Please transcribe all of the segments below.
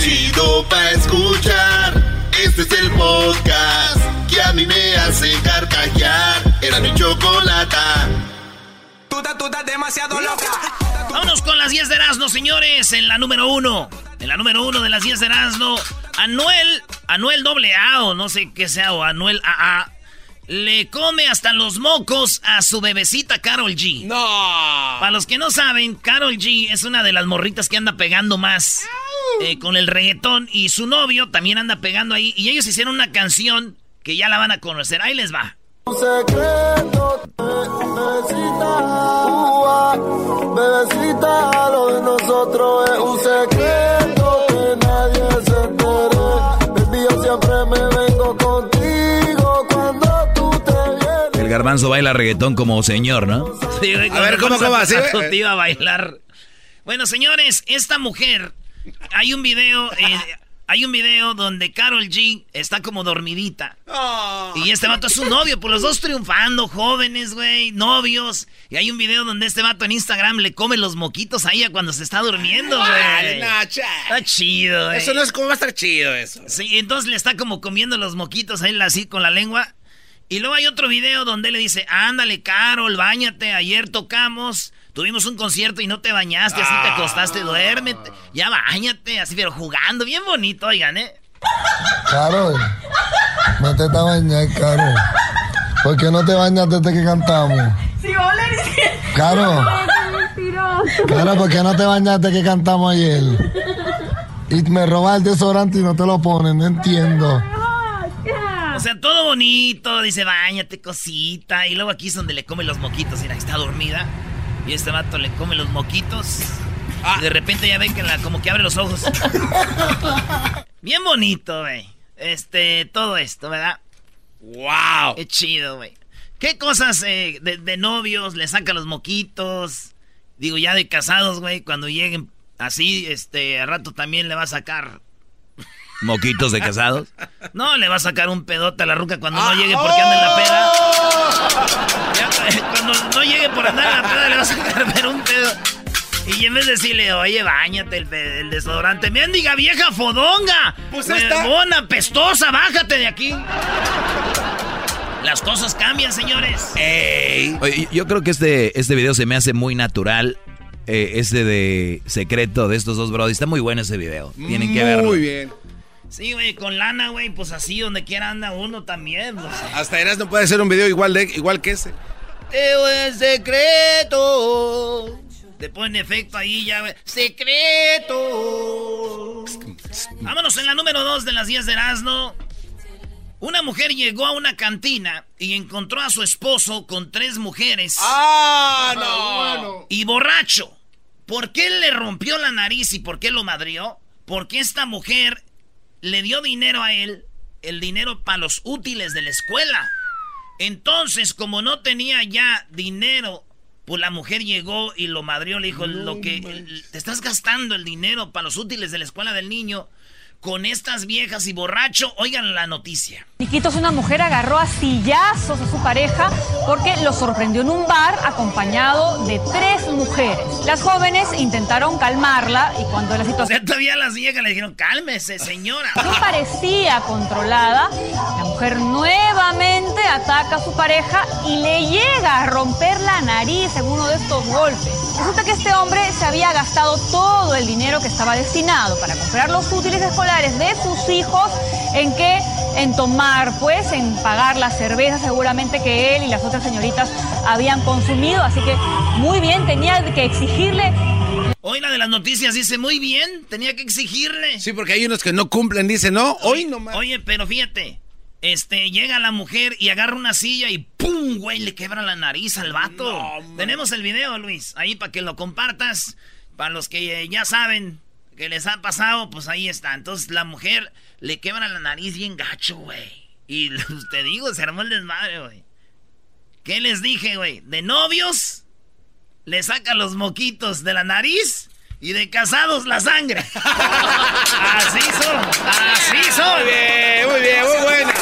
chido pa' escuchar. Este es el podcast que a mí me hace carcajear. Era mi chocolata. Tú estás, demasiado loca. Vámonos con las 10 de Erasmo, señores. En la número uno. En la número uno de las 10 de Erasmo. Anuel, Anuel doble A o no sé qué sea, o Anuel AA. Le come hasta los mocos a su bebecita Carol G. No. Para los que no saben, Carol G es una de las morritas que anda pegando más eh, con el reggaetón. Y su novio también anda pegando ahí. Y ellos hicieron una canción que ya la van a conocer. Ahí les va. Un secreto, bebecita, bebecita, lo de nosotros es un secreto que nadie se entere. Baby, yo siempre me vengo contigo cuando tú te vienes. El garbanzo baila reggaetón como señor, ¿no? Sí, A ver, ¿cómo, cómo? a- Así, a tu eh. tío a bailar. Bueno, señores, esta mujer, hay un video, eh, hay un video donde Carol G está como dormidita. Oh. Y este vato es su novio, pues los dos triunfando, jóvenes, güey, novios. Y hay un video donde este vato en Instagram le come los moquitos a ella cuando se está durmiendo, güey. no. Está chido, güey. Eso no es como va a estar chido eso. Sí, entonces le está como comiendo los moquitos a él así con la lengua. Y luego hay otro video donde le dice, ándale, Carol, bañate, ayer tocamos, tuvimos un concierto y no te bañaste, así te acostaste, duérmete, ya bañate, así, pero jugando, bien bonito, oigan, ¿eh? Carol, no te te bañas, Carol. ¿Por qué no te bañas desde que cantamos? Si vos le dices... Carol, mentiroso. Carol, ¿por qué no te bañas desde que cantamos ayer? Y me robas el desodorante y no te lo pones, no entiendo. O sea, todo bonito, dice, bañate, cosita, y luego aquí es donde le come los moquitos, mira, está dormida, y este vato le come los moquitos, y de repente ya ven que la, como que abre los ojos. Bien bonito, güey. Este, todo esto, ¿verdad? ¡Wow! Qué chido, güey. ¿Qué cosas eh, de, de novios le saca los moquitos? Digo, ya de casados, güey, cuando lleguen así, este, a rato también le va a sacar. Moquitos de casados. No, le va a sacar un pedote a la ruca cuando no llegue porque anda en la peda. Ya, eh, cuando no llegue por andar en la peda le va a pero un pedo. Y en vez de decirle, oye, bañate el, el desodorante, mendiga vieja fodonga, Pues esta- huevona, pestosa, bájate de aquí. Las cosas cambian, señores. ¡Ey! Oye, yo creo que este, este video se me hace muy natural. Eh, este de secreto de estos dos brodis. Está muy bueno ese video. Tienen que verlo. Muy bien. Sí, güey, con lana, güey, pues así, donde quiera anda uno también. pues. Hasta Eras no puede ser un video igual de igual que ese. Teo en secreto. Le ponen efecto ahí ya, güey. Secreto. Vámonos en la número 2 de las 10 de Erasmo. Una mujer llegó a una cantina y encontró a su esposo con tres mujeres ¡Ah, no! y borracho. ¿Por qué le rompió la nariz y por qué lo madrió? Porque esta mujer le dio dinero a él, el dinero para los útiles de la escuela. Entonces, como no tenía ya dinero, pues la mujer llegó y lo madrió, le dijo, lo que te estás gastando el dinero para los útiles de la escuela del niño con estas viejas y borracho, oigan la noticia. Iquitos, una mujer agarró a sillazos a su pareja porque lo sorprendió en un bar acompañado de tres mujeres. Las jóvenes intentaron calmarla y cuando la situación todavía las viejas le dijeron, cálmese, señora. no parecía controlada, la mujer nuevamente ataca a su pareja y le llega a romper la nariz en uno de estos golpes. Resulta que este hombre se había gastado todo el dinero que estaba destinado para comprar los útiles escolares de sus hijos en qué? En tomar, pues, en pagar la cerveza seguramente que él y las otras señoritas habían consumido. Así que muy bien, tenía que exigirle Hoy la de las noticias dice, muy bien, tenía que exigirle. Sí, porque hay unos que no cumplen, dicen, no, hoy no más. Oye, pero fíjate, este, llega la mujer y agarra una silla y ¡pum! güey, le quebra la nariz al vato. No. Tenemos el video, Luis, ahí para que lo compartas. Para los que ya saben que les ha pasado, pues ahí está. Entonces la mujer le quebra la nariz bien gacho, güey. Y te digo, se armó el desmadre, güey. ¿Qué les dije, güey? De novios, le saca los moquitos de la nariz y de casados la sangre. así son, así son. Muy bien, muy bien, muy buena.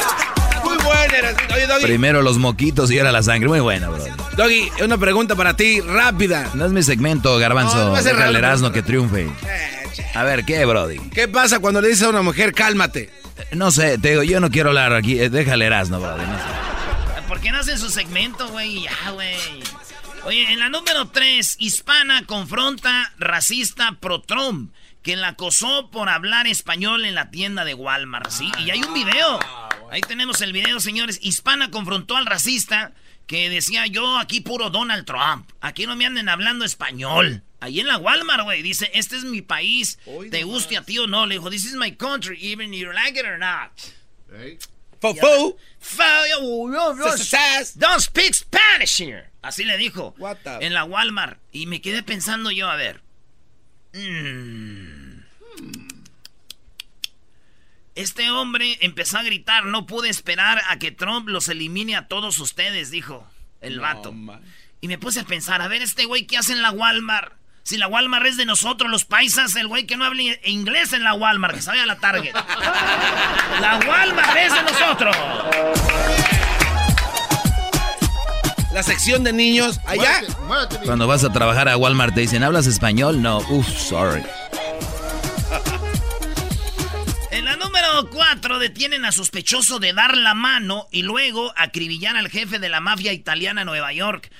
Muy buena. Oye, Doggy, Primero los moquitos y ahora la sangre. Muy buena, bro. Doggy, una pregunta para ti, rápida. No es mi segmento, garbanzo. No, no va a ser Déjale raro, Erasmo no. que triunfe. Eh, A ver, ¿qué, Brody? ¿Qué pasa cuando le dices a una mujer, cálmate? No sé, te digo, yo no quiero hablar aquí. eh, Déjale Erasmo, Brody. No sé. ¿Por qué no hacen su segmento, güey? Ya, güey. Oye, en la número 3, hispana confronta racista pro Trump, que la acosó por hablar español en la tienda de Walmart, ¿sí? Y hay un video. Ahí tenemos el video, señores. Hispana confrontó al racista que decía yo aquí puro Donald Trump. Aquí no me anden hablando español. Ahí en la Walmart, güey. Dice, este es mi país. Te guste a ti o no. Le dijo, this is my country, even you like it or not. Fofo. Fa- Don't speak Spanish here. Así le dijo. What the- En la Walmart. Y me quedé pensando yo, a ver. mm, Este hombre empezó a gritar, no pude esperar a que Trump los elimine a todos ustedes, dijo el vato. man. Y me puse a pensar, a ver, este güey, ¿qué hace en la Walmart? Si la Walmart es de nosotros, los paisas, el güey que no hable inglés en la Walmart, que vaya a la Target. La Walmart es de nosotros. La sección de niños, allá. Cuando vas a trabajar a Walmart te dicen, ¿hablas español? No, uff, sorry. Número 4 detienen a sospechoso de dar la mano y luego acribillar al jefe de la mafia italiana en Nueva York.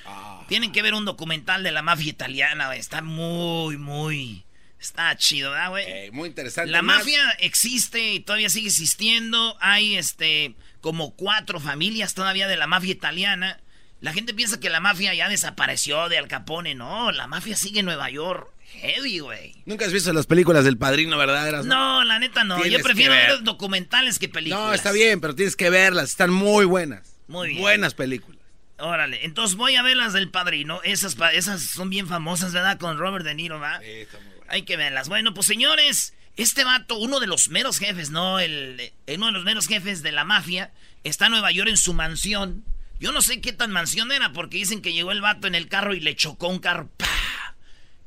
Tienen que ver un documental de la mafia italiana. Está muy, muy... Está chido, ¿verdad, güey? Eh, muy interesante. La Más- mafia existe y todavía sigue existiendo. Hay este como cuatro familias todavía de la mafia italiana. La gente piensa que la mafia ya desapareció de Al Capone. No, la mafia sigue en Nueva York. Heavy, güey. Nunca has visto las películas del padrino, ¿verdad? Eras, No, la neta no. Yo prefiero ver. ver documentales que películas. No, está bien, pero tienes que verlas. Están muy buenas. Muy bien. Buenas películas. Órale, entonces voy a ver las del padrino. Esas, esas son bien famosas, ¿verdad? Con Robert De Niro, ¿va? Hay que verlas. Bueno, pues señores, este vato, uno de los meros jefes, ¿no? El, eh, uno de los meros jefes de la mafia, está en Nueva York en su mansión. Yo no sé qué tan mansión era, porque dicen que llegó el vato en el carro y le chocó un carro. ¡Pah!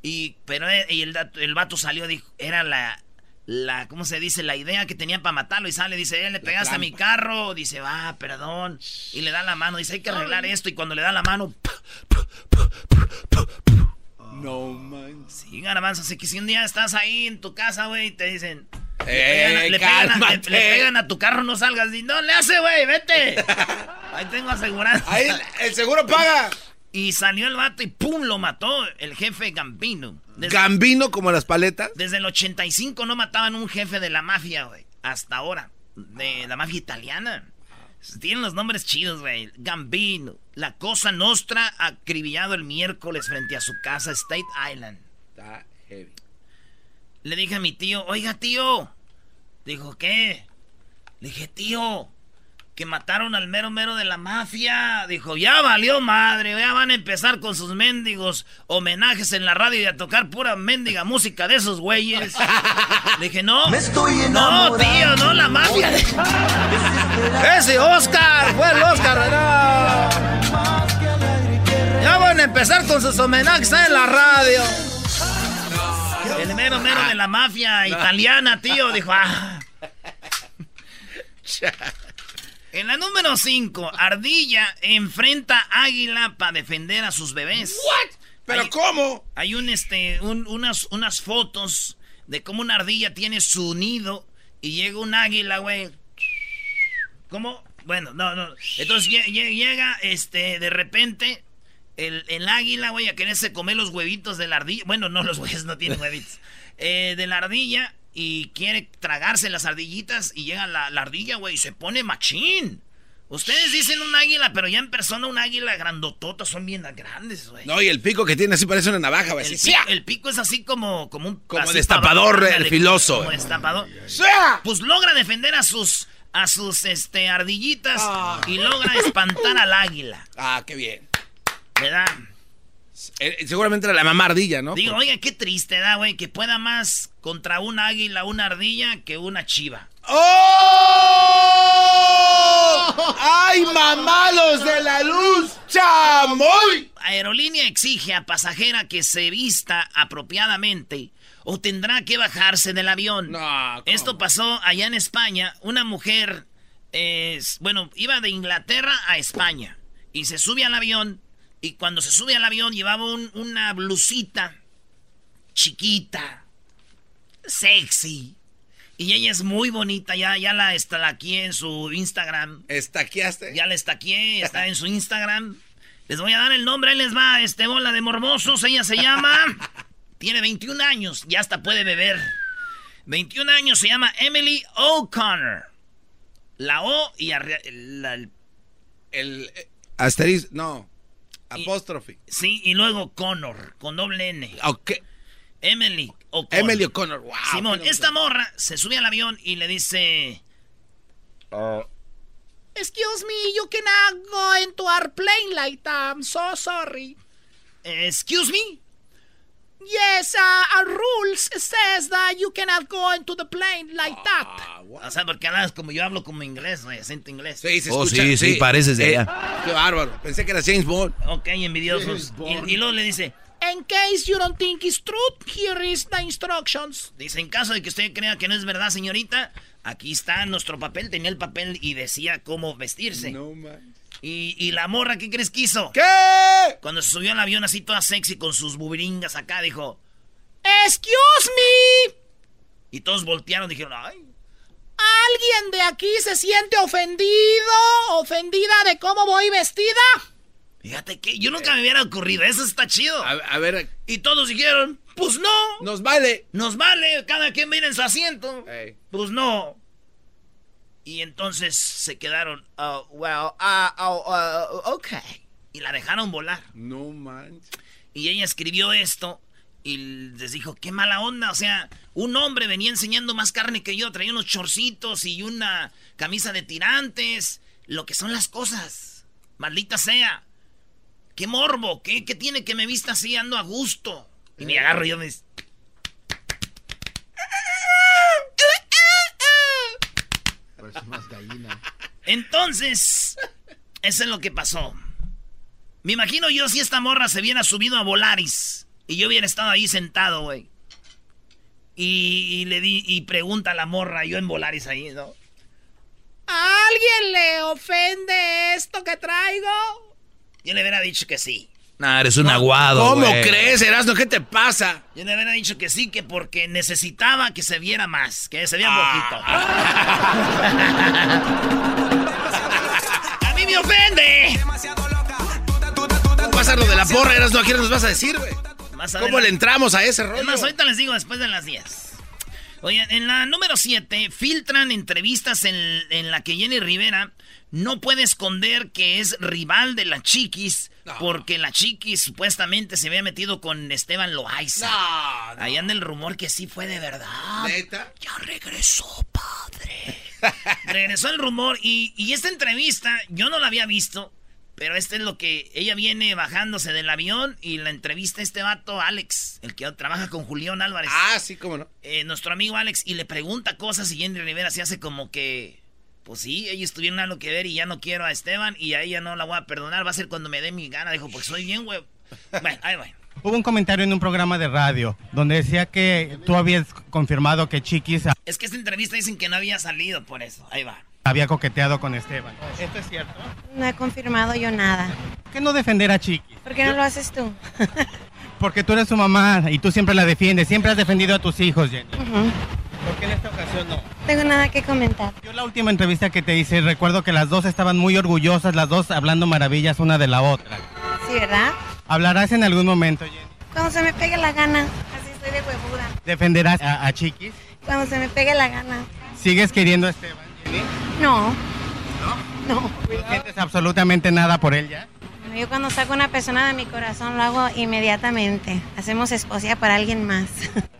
Y, pero eh, y el, el vato salió, dijo, era la, la, ¿cómo se dice? La idea que tenía para matarlo. Y sale, dice, eh, le pegaste a mi carro. Dice, va, perdón. Y le da la mano, dice, hay que arreglar esto. Y cuando le da la mano, No man. Sí, garbanzo, así que si un día estás ahí en tu casa, güey, y te dicen... Eh, le, pegan a, le pegan a- cálmate. le- le pegan a tu carro, no salgas. Y no le hace, güey, vete. Ahí tengo aseguranza. Ahí el seguro paga. Y salió el vato y ¡pum! lo mató el jefe Gambino. Desde, Gambino como las paletas. desde el 85 no mataban un jefe de la mafia, güey. Hasta ahora. De la mafia italiana. Tienen los nombres chidos, güey. Gambino. La Cosa Nostra acribillado el miércoles frente a su casa State Island. Está heavy. Le dije a mi tío, oiga tío. Dijo, ¿qué? Le dije, tío, que mataron al mero mero de la mafia. Dijo, ya valió madre, ya van a empezar con sus mendigos homenajes en la radio y a tocar pura mendiga música de esos güeyes. Le dije, no. no, tío, no la mafia. Ese Oscar, fue el Oscar, no. Ya van a empezar con sus homenajes en la radio. El mero mero de la mafia italiana, tío, dijo, ah. En la número 5, Ardilla enfrenta Águila para defender a sus bebés. ¿Pero Hay- cómo? Hay un este un- unas, unas fotos de cómo una ardilla tiene su nido y llega un águila, güey. ¿Cómo? Bueno, no, no. Entonces lle- lle- llega este de repente el, el águila, güey, a quererse comer los huevitos de la ardilla. Bueno, no, los huevos no tienen huevitos. Eh, de la ardilla y quiere tragarse las ardillitas y llega la, la ardilla, güey, y se pone machín. Ustedes dicen un águila, pero ya en persona un águila grandotota son bien grandes, güey. No, y el pico que tiene así parece una navaja, güey. El, pico, el pico es así como, como un Como destapador, el ándale, filoso. Como destapador. ¡Sia! Pues logra defender a sus a sus este ardillitas Ah. y logra espantar al águila, Ah, qué bien. ¿verdad? Eh, seguramente era la mamá ardilla, ¿no? Digo, oiga, qué triste, da, güey, que pueda más contra un águila, una ardilla que una chiva. ¡Oh! ¡Ay, mamalos de la luz! ¡Chamoy! Aerolínea exige a pasajera que se vista apropiadamente o tendrá que bajarse del avión. Esto pasó allá en España. Una mujer, eh, bueno, iba de Inglaterra a España y se sube al avión y cuando se sube al avión llevaba un- una blusita chiquita, sexy. Y ella es muy bonita, ya, ya la aquí en su Instagram. ¿Estaqueaste? Ya la estaqueé, está en su Instagram. Les voy a dar el nombre, ahí les va, este bola de mormosos, ella se llama... tiene 21 años, ya hasta puede beber. 21 años, se llama Emily O'Connor. La O y el... El eh, asterisco, no, apóstrofe. Sí, y luego Connor, con doble N. Ok. Emily O'Connor. Emily O'Connor, wow. Simón, esta morra se sube al avión y le dice... Uh, Excuse me, you cannot go into our plane like that. I'm so sorry. Excuse me? Yes, uh, our rules says that you cannot go into the plane like that. Ah, o sea, porque hablas como yo hablo como inglés, güey, acento inglés. Sí, se oh, escucha, sí, sí, pareces de eh, allá. Qué bárbaro. Pensé que era James Bond. Ok, envidiosos. Y, y, luego le dice, In case you don't think it's true, here is the instructions. Dice, en caso de que usted crea que no es verdad, señorita, aquí está nuestro papel. Tenía el papel y decía cómo vestirse. No, man. Y, la morra, ¿qué crees que hizo? ¿Qué? Cuando se subió al avión así toda sexy con sus bubiringas acá, dijo, ¡Excuse me! Y todos voltearon y dijeron, ¡ay! ¿Alguien de aquí se siente ofendido, ofendida de cómo voy vestida? Fíjate que yo nunca me hubiera ocurrido, eso está chido. A, ver. Y todos dijeron, pues no. Nos vale. Nos vale, cada quien mira en su asiento. Pues no. Y entonces se quedaron, oh, well, uh, oh, uh, ok. Y la dejaron volar. No manches. Y ella escribió esto y les dijo, qué mala onda. O sea, un hombre venía enseñando más carne que yo, traía unos chorcitos y una camisa de tirantes. Lo que son las cosas. Maldita sea. Qué morbo, qué, qué tiene que me vista así, ando a gusto. Y me agarro y yo me... Entonces, eso es lo que pasó. Me imagino yo si esta morra se hubiera subido a Volaris y yo hubiera estado ahí sentado, güey. Y, le di y pregunta a la morra, yo en Volaris ahí, ¿no? ¿A alguien le ofende esto que traigo? Yo le hubiera dicho que sí. Nah, eres un aguado. ¿Cómo crees, Erasmo? ¿Qué te pasa? Yo le hubiera dicho que sí, que porque necesitaba que se viera más, que se viera poquito. ¡A mí me ofende! ¿Cómo pasa lo de la porra, Erasmo? ¿A quién nos vas a decir, güey? ¿Cómo le entramos a ese rollo? más, ahorita les digo después de las 10. Oye, en la número 7 filtran entrevistas en, en la que Jenny Rivera no puede esconder que es rival de la Chiquis porque la Chiquis supuestamente se había metido con Esteban Loaiza. No, Ahí anda el rumor que sí fue de verdad. ¿Neta? Ya regresó, padre. regresó el rumor y, y esta entrevista yo no la había visto. Pero este es lo que ella viene bajándose del avión y la entrevista a este vato, Alex, el que trabaja con Julián Álvarez. Ah, sí, cómo no. Eh, nuestro amigo Alex, y le pregunta cosas y Jenny Rivera se hace como que pues sí, ellos tuvieron algo que ver y ya no quiero a Esteban y a ella no la voy a perdonar. Va a ser cuando me dé mi gana. Dijo, porque soy bien, güey. Bueno, ahí voy. Hubo un comentario en un programa de radio donde decía que tú habías confirmado que Chiquis... Es que esta entrevista dicen que no había salido por eso. Ahí va. Había coqueteado con Esteban. ¿Esto es cierto? No he confirmado yo nada. ¿Por qué no defender a Chiquis? ¿Por qué no lo haces tú? Porque tú eres su mamá y tú siempre la defiendes. Siempre has defendido a tus hijos, Jenny. ¿Por qué en esta ocasión no? Tengo nada que comentar. Yo la última entrevista que te hice, recuerdo que las dos estaban muy orgullosas, las dos hablando maravillas una de la otra. Sí, ¿verdad? ¿Hablarás en algún momento, Jenny? Cuando se me pegue la gana. Así estoy de huevuda. ¿Defenderás a, Chiquis? Cuando se me pegue la gana. ¿Sigues queriendo a Esteban, Jenny? No. ¿No? No. ¿No sientes absolutamente nada por él ya? Yo cuando saco una persona de mi corazón lo hago inmediatamente. Hacemos esposa para alguien más.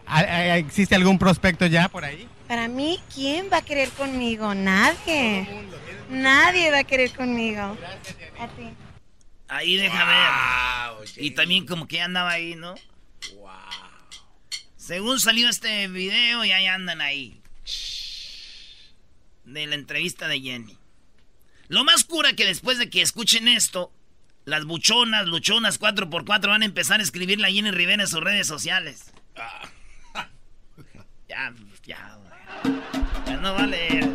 ¿Existe algún prospecto ya por ahí? Para mí, ¿quién va a querer conmigo? Nadie. Nadie va a querer conmigo. A ti. Ahí deja ver. Y también como que andaba ahí, ¿no? Wow. Según salió este video, ya andan ahí. De la entrevista de Jenny. Lo más cura que después de que escuchen esto, las buchonas, luchonas 4x4 van a empezar a escribir la Jenny Rivera en sus redes sociales. Ah. Ya, ya, ya no va a leer.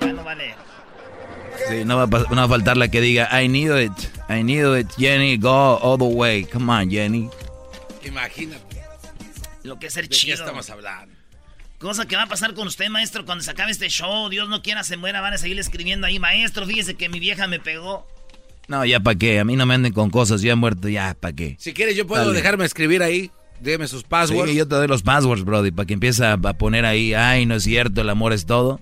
Ya no va a leer. Sí, no va, a, a faltar la que diga, I need it, I need it, Jenny, go all the way. Come on, Jenny. Imagínate. Lo que es chido. ¿De qué estamos hablando? Cosa que va a pasar con usted, maestro, cuando se acabe este show. Dios no quiera se muera, van a seguir escribiendo ahí. Maestro, fíjese que mi vieja me pegó. No, ya para qué. A mí no me anden con cosas. Yo he muerto, ya para qué. Si quieres, yo puedo dejarme escribir ahí. Déjeme sus passwords. Sí, yo te doy los passwords, Brody, para que empiece a, poner ahí. Ay, no es cierto, el amor es todo.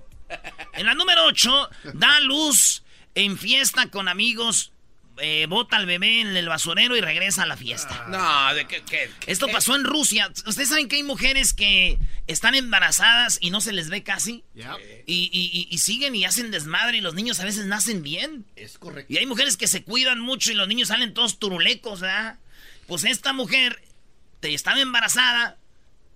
En la número 8, da luz en fiesta con amigos eh, bota al bebé en el basurero y regresa a la fiesta. No, ¿de qué? qué, Esto pasó en Rusia. Ustedes saben que hay mujeres que están embarazadas y no se les ve casi. Y, y, siguen y hacen desmadre y los niños a veces nacen bien. Es correcto. Y hay mujeres que se cuidan mucho y los niños salen todos turulecos, ¿verdad? Pues esta mujer te estaba embarazada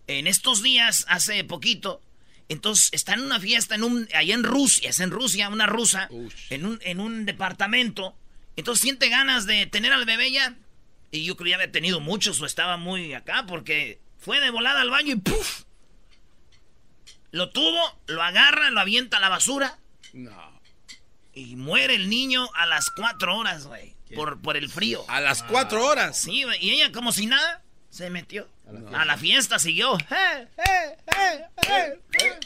en estos días, hace poquito. Entonces está en una fiesta en un, allá en Rusia, es en Rusia, una rusa, en un, en un departamento. Entonces siente ganas de tener al bebé ya. Y yo creo que ya había tenido muchos o estaba muy acá porque fue de volada al baño y ¡puf! Lo tuvo, lo agarra, lo avienta a la basura. No. Y muere el niño a las cuatro horas, güey. Por, por el frío. A las cuatro horas. Sí, güey. Y ella como si nada se metió. A la fiesta, siguió. Eh, eh, eh,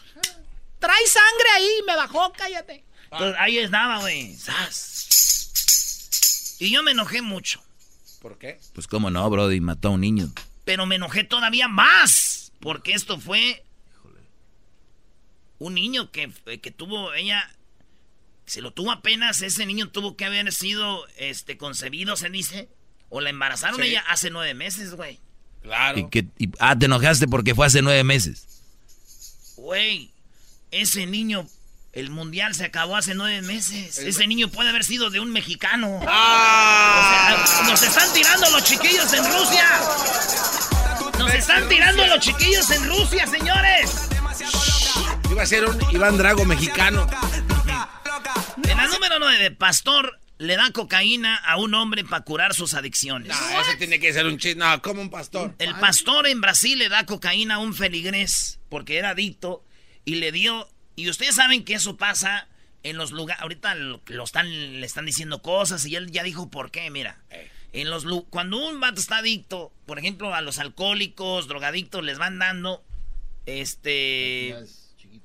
Trae sangre ahí, me bajó, cállate. Entonces, ahí estaba, güey. Y yo me enojé mucho. ¿Por qué? Pues cómo no, Brody, mató a un niño. Pero me enojé todavía más. Porque esto fue un niño que, que tuvo ella. Se lo tuvo apenas. Ese niño tuvo que haber sido este, concebido, se dice. O la embarazaron ella hace nueve meses, güey. Claro. ¿Y que, ah, te enojaste porque fue hace nueve meses. Güey, ese niño el mundial se acabó hace nueve meses. Ese niño puede haber sido de un mexicano. ¡Ah! O sea, nos están tirando los chiquillos en Rusia. Nos están tirando los chiquillos en Rusia, señores. Iba a ser un Iván Drago mexicano. En la número nueve, Pastor le da cocaína a un hombre para curar sus adicciones. No, ese tiene que ser un chiste. No, como un pastor. El pastor en Brasil le da cocaína a un feligrés porque era adicto y le dio y ustedes saben que eso pasa en los lugares. Ahorita lo, están, le están diciendo cosas y él ya dijo por qué. Mira, en los cuando un vato está adicto, por ejemplo, a los alcohólicos, drogadictos, les van dando. Este.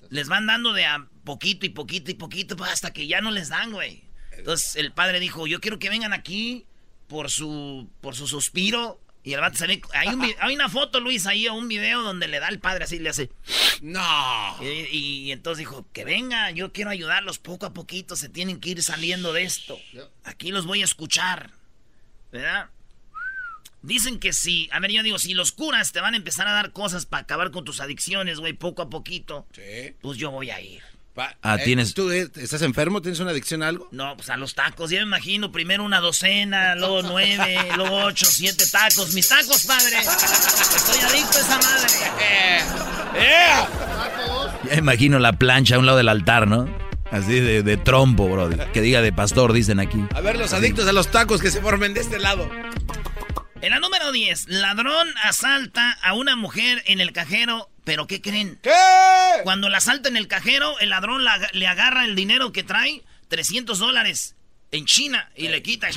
Les van dando de a poquito y poquito y poquito pues, hasta que ya no les dan, güey. Entonces el padre dijo: Yo quiero que vengan aquí por su, por su suspiro y el vato se ve. Hay, hay, una foto, Luis, ahí, o un video donde le da el padre así, le hace. ¡No! Y, entonces dijo: Que venga, yo quiero ayudarlos poco a poquito, se tienen que ir saliendo de esto. Aquí los voy a escuchar. ¿Verdad? Dicen que si. A ver, yo digo, si los curas te van a empezar a dar cosas para acabar con tus adicciones, güey, poco a poquito. Pues yo voy a ir. Ah, eh, tienes... ¿Tú eh, estás enfermo? ¿Tienes una adicción a algo? No, pues a los tacos. Ya me imagino, primero una docena, luego nueve, luego ocho, siete tacos. Mis tacos, padre. Estoy adicto a esa madre. Ya imagino la plancha a un lado del altar, ¿no? Así de, de trompo, bro. Que diga de pastor, dicen aquí. A ver, los adictos a los tacos que se formen de este lado. En la número 10, ladrón asalta a una mujer en el cajero pero ¿qué creen? ¿Qué? Cuando la salta en el cajero, el ladrón le agarra el dinero que trae, 300 dólares, en China, y le quita.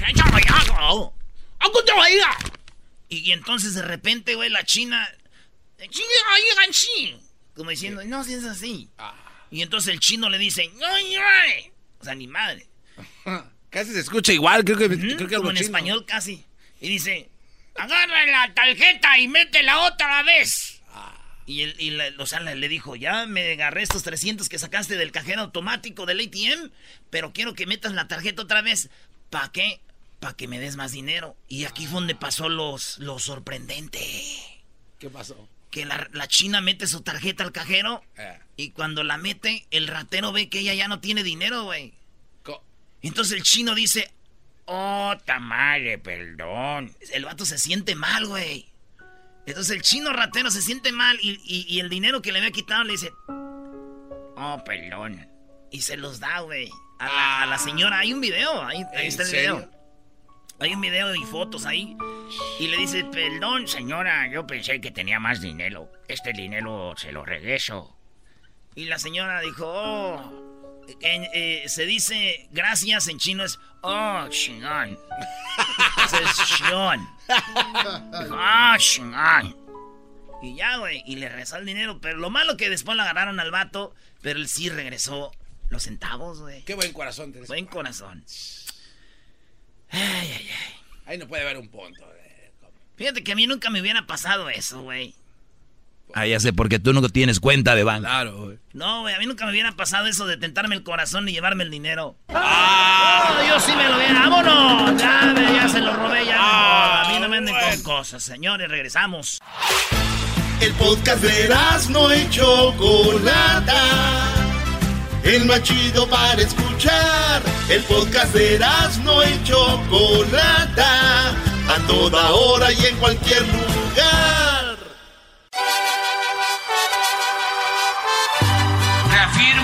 Y, y entonces de repente, güey, la China... Como diciendo, no, si es así. Ah. Y entonces el chino le dice, o sea, ni madre. Casi se escucha igual, creo que, creo que Como en español casi. Y dice, agarra la tarjeta y métela otra vez. Y, el, y o sea, le, dijo, ya me agarré estos 300 que sacaste del cajero automático del ATM, pero quiero que metas la tarjeta otra vez. ¿Para qué? Para que me des más dinero. Y aquí fue donde pasó los, lo sorprendente. ¿Qué pasó? Que la, china mete su tarjeta al cajero eh. y cuando la mete, el ratero ve que ella ya no tiene dinero, güey. Entonces el chino dice, oh, tamale, perdón. El vato se siente mal, güey. Entonces el chino ratero se siente mal y, el dinero que le había quitado le dice, oh, perdón. Y se los da, güey. A, la, señora. Hay un video, ahí, está el video. Hay un video y fotos ahí. Y le dice, perdón, señora, yo pensé que tenía más dinero. Este dinero se lo regreso. Y la señora dijo, oh, eh, se dice gracias en chino es oh, Xingan. es Xion. Ah, Y ya, güey, y le regresó el dinero. Pero lo malo que después lo agarraron al vato, pero él sí regresó los centavos, güey. Qué buen corazón tenés. Buen corazón. Ay, ay, ay. Ahí no puede haber un punto. Fíjate que a mí nunca me hubiera pasado eso, güey. Ah, ya sé, porque tú no tienes cuenta de banco. Claro, güey. No, güey, a mí nunca me hubiera pasado eso de tentarme el corazón y llevarme el dinero. ¡Ah! yo sí me lo hubiera. ¡Vámonos! Ya, ya se lo robé, ya. a mí no me anden con cosas, señores. Regresamos. El podcast de no y Chocolata. El más chido para escuchar. El podcast de no y Chocolata. A toda hora y en cualquier lugar.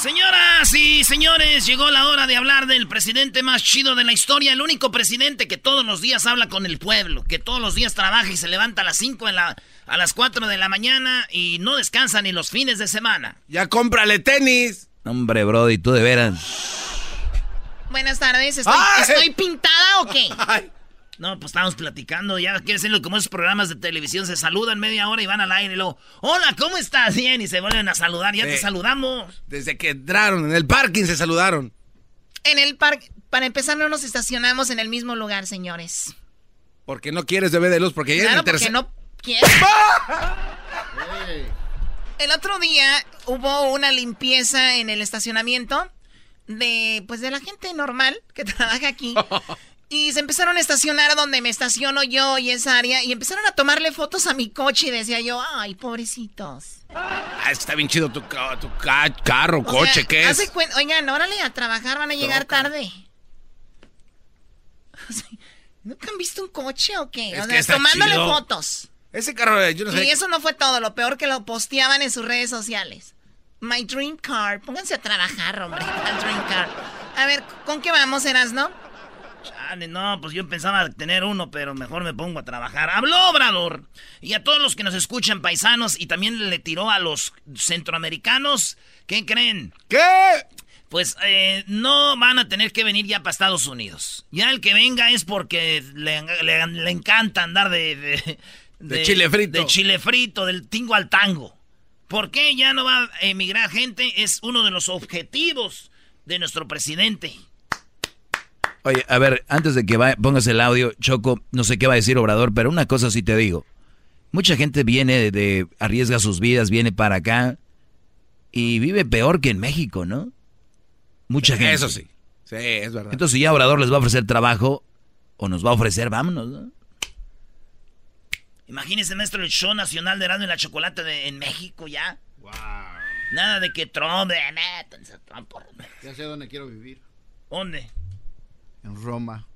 Señoras y señores, llegó la hora de hablar del presidente más chido de la historia, el único presidente que todos los días habla con el pueblo, que todos los días trabaja y se levanta a las 5 la, a las 4 de la mañana y no descansa ni los fines de semana. Ya cómprale tenis. Hombre, Brody, tú de veras. Buenas tardes, ¿estoy, pintada o qué? No, pues estamos platicando, ya quiere decirlo como esos programas de televisión, se saludan media hora y van al aire y luego, hola, ¿cómo estás? Bien, y se vuelven a saludar, ya te saludamos. Desde que entraron, en el parking se saludaron. En el parque, para empezar no nos estacionamos en el mismo lugar, señores. Porque no quieres bebé de luz, porque ya claro, porque no quieres. el otro día hubo una limpieza en el estacionamiento de, pues de la gente normal que trabaja aquí. Y se empezaron a estacionar donde me estaciono yo y esa área. Y empezaron a tomarle fotos a mi coche. Y decía yo, ay, pobrecitos. Ah, está bien chido tu, tu carro, coche, ¿qué es? Oigan, órale a trabajar, van a llegar tarde. ¿Nunca han visto un coche o qué? o sea, tomándole fotos. Ese carro, yo no sé. Y eso no fue todo, lo peor que lo posteaban en sus redes sociales. My dream car. Pónganse a trabajar, hombre. My dream car. A ver, ¿con qué vamos, Eras, no? Chale, no, pues yo pensaba tener uno, pero mejor me pongo a trabajar. Habló Obrador. Y a todos los que nos escuchan, paisanos, y también le tiró a los centroamericanos. ¿Qué creen? ¿Qué? Pues eh, no van a tener que venir ya para Estados Unidos. Ya el que venga es porque le, encanta andar de, de, chile frito. De chile frito, del tingo al tango. ¿Por qué ya no va a emigrar gente? Es uno de los objetivos de nuestro presidente. Oye, a ver, antes de que pongas el audio, Choco, no sé qué va a decir Obrador, pero una cosa sí te digo. Mucha gente viene de, arriesga sus vidas, viene para acá y vive peor que en México, ¿no? Mucha gente. Eso sí. Sí, es verdad. Entonces, si ya Obrador les va a ofrecer trabajo o nos va a ofrecer, vámonos, ¿no? Imagínense, maestro, el show nacional de Erasmo y la Chocolate de, en México ya. Wow. Nada de que Trump, métanse Trump. Ya sé dónde quiero vivir. ¿Dónde? En Roma.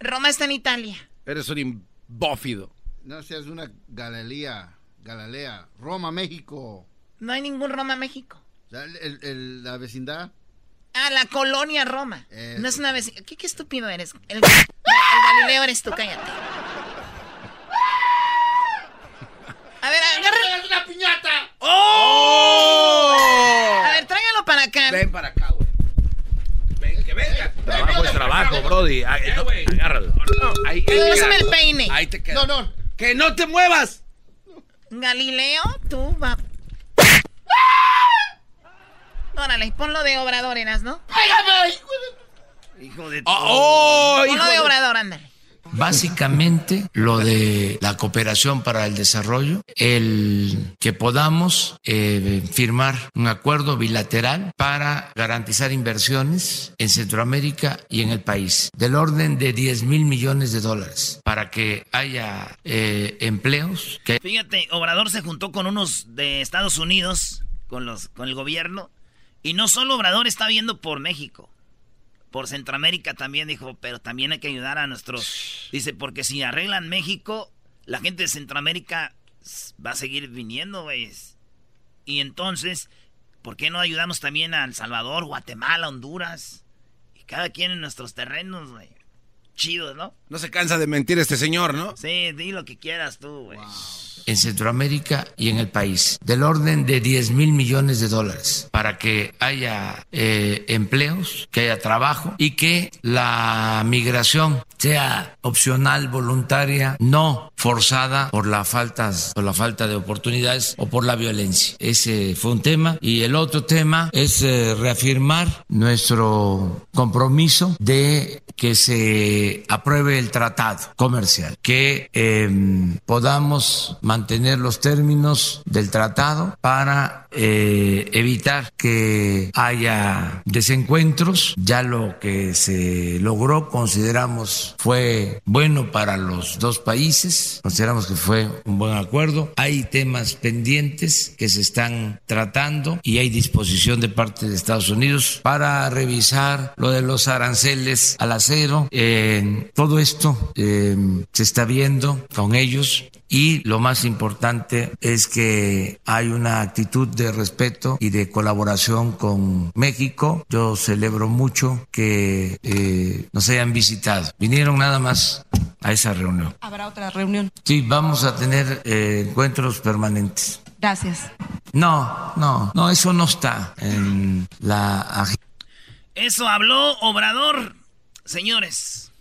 Roma está en Italia. Eres un imbófido. No seas una Galilea, Galilea. Roma, México. No hay ningún Roma, México. la vecindad. Ah, la colonia Roma. No es una vecindad. ¿Qué, estúpido eres? El, Galileo eres tú, cállate. A ver, agárrale la piñata. ¡Oh! A ver, tráigalo para acá. Ven para acá. Trabajo es trabajo, Brody. Agárralo. Ahí, Pásame el peine. Ahí te quedas. No, no. ¡Que no te muevas! Galileo, tú va. Órale, ponlo de obrador, ¿no? ¡Pégame, hijo de... Hijo de... Oh, oh, ponlo de obrador, ándale. Básicamente lo de la cooperación para el desarrollo, el que podamos eh, firmar un acuerdo bilateral para garantizar inversiones en Centroamérica y en el país, del orden de 10 mil millones de dólares, para que haya eh, empleos. Fíjate, Obrador se juntó con unos de Estados Unidos, con, los, con el gobierno, y no solo Obrador está viendo por México por Centroamérica también dijo, pero también hay que ayudar a nuestros... Dice, porque si arreglan México, la gente de Centroamérica va a seguir viniendo, güey. Y entonces, ¿por qué no ayudamos también a El Salvador, Guatemala, Honduras? Y cada quien en nuestros terrenos, güey. Chido, ¿no? No se cansa de mentir este señor, ¿no? Sí, di lo que quieras tú, güey en Centroamérica y en el país, del orden de 10 mil millones de dólares, para que haya eh, empleos, que haya trabajo y que la migración sea opcional, voluntaria, no forzada por la falta, por la falta de oportunidades o por la violencia. Ese fue un tema. Y el otro tema es eh, reafirmar nuestro compromiso de que se apruebe el tratado comercial, que em, podamos mantener los términos del tratado para eh, evitar que haya desencuentros. Ya lo que se logró consideramos fue bueno para los dos países, consideramos que fue un buen acuerdo. Hay temas pendientes que se están tratando y hay disposición de parte de Estados Unidos para revisar lo de los aranceles al acero. Todo esto eh, se está viendo con ellos y lo más importante es que hay una actitud de respeto y de colaboración con México. Yo celebro mucho que eh, nos hayan visitado. Vinieron nada más a esa reunión. ¿Habrá otra reunión? Sí, vamos a tener eh, encuentros permanentes. Gracias. No, no, no, eso no está en la Eso habló Obrador, señores.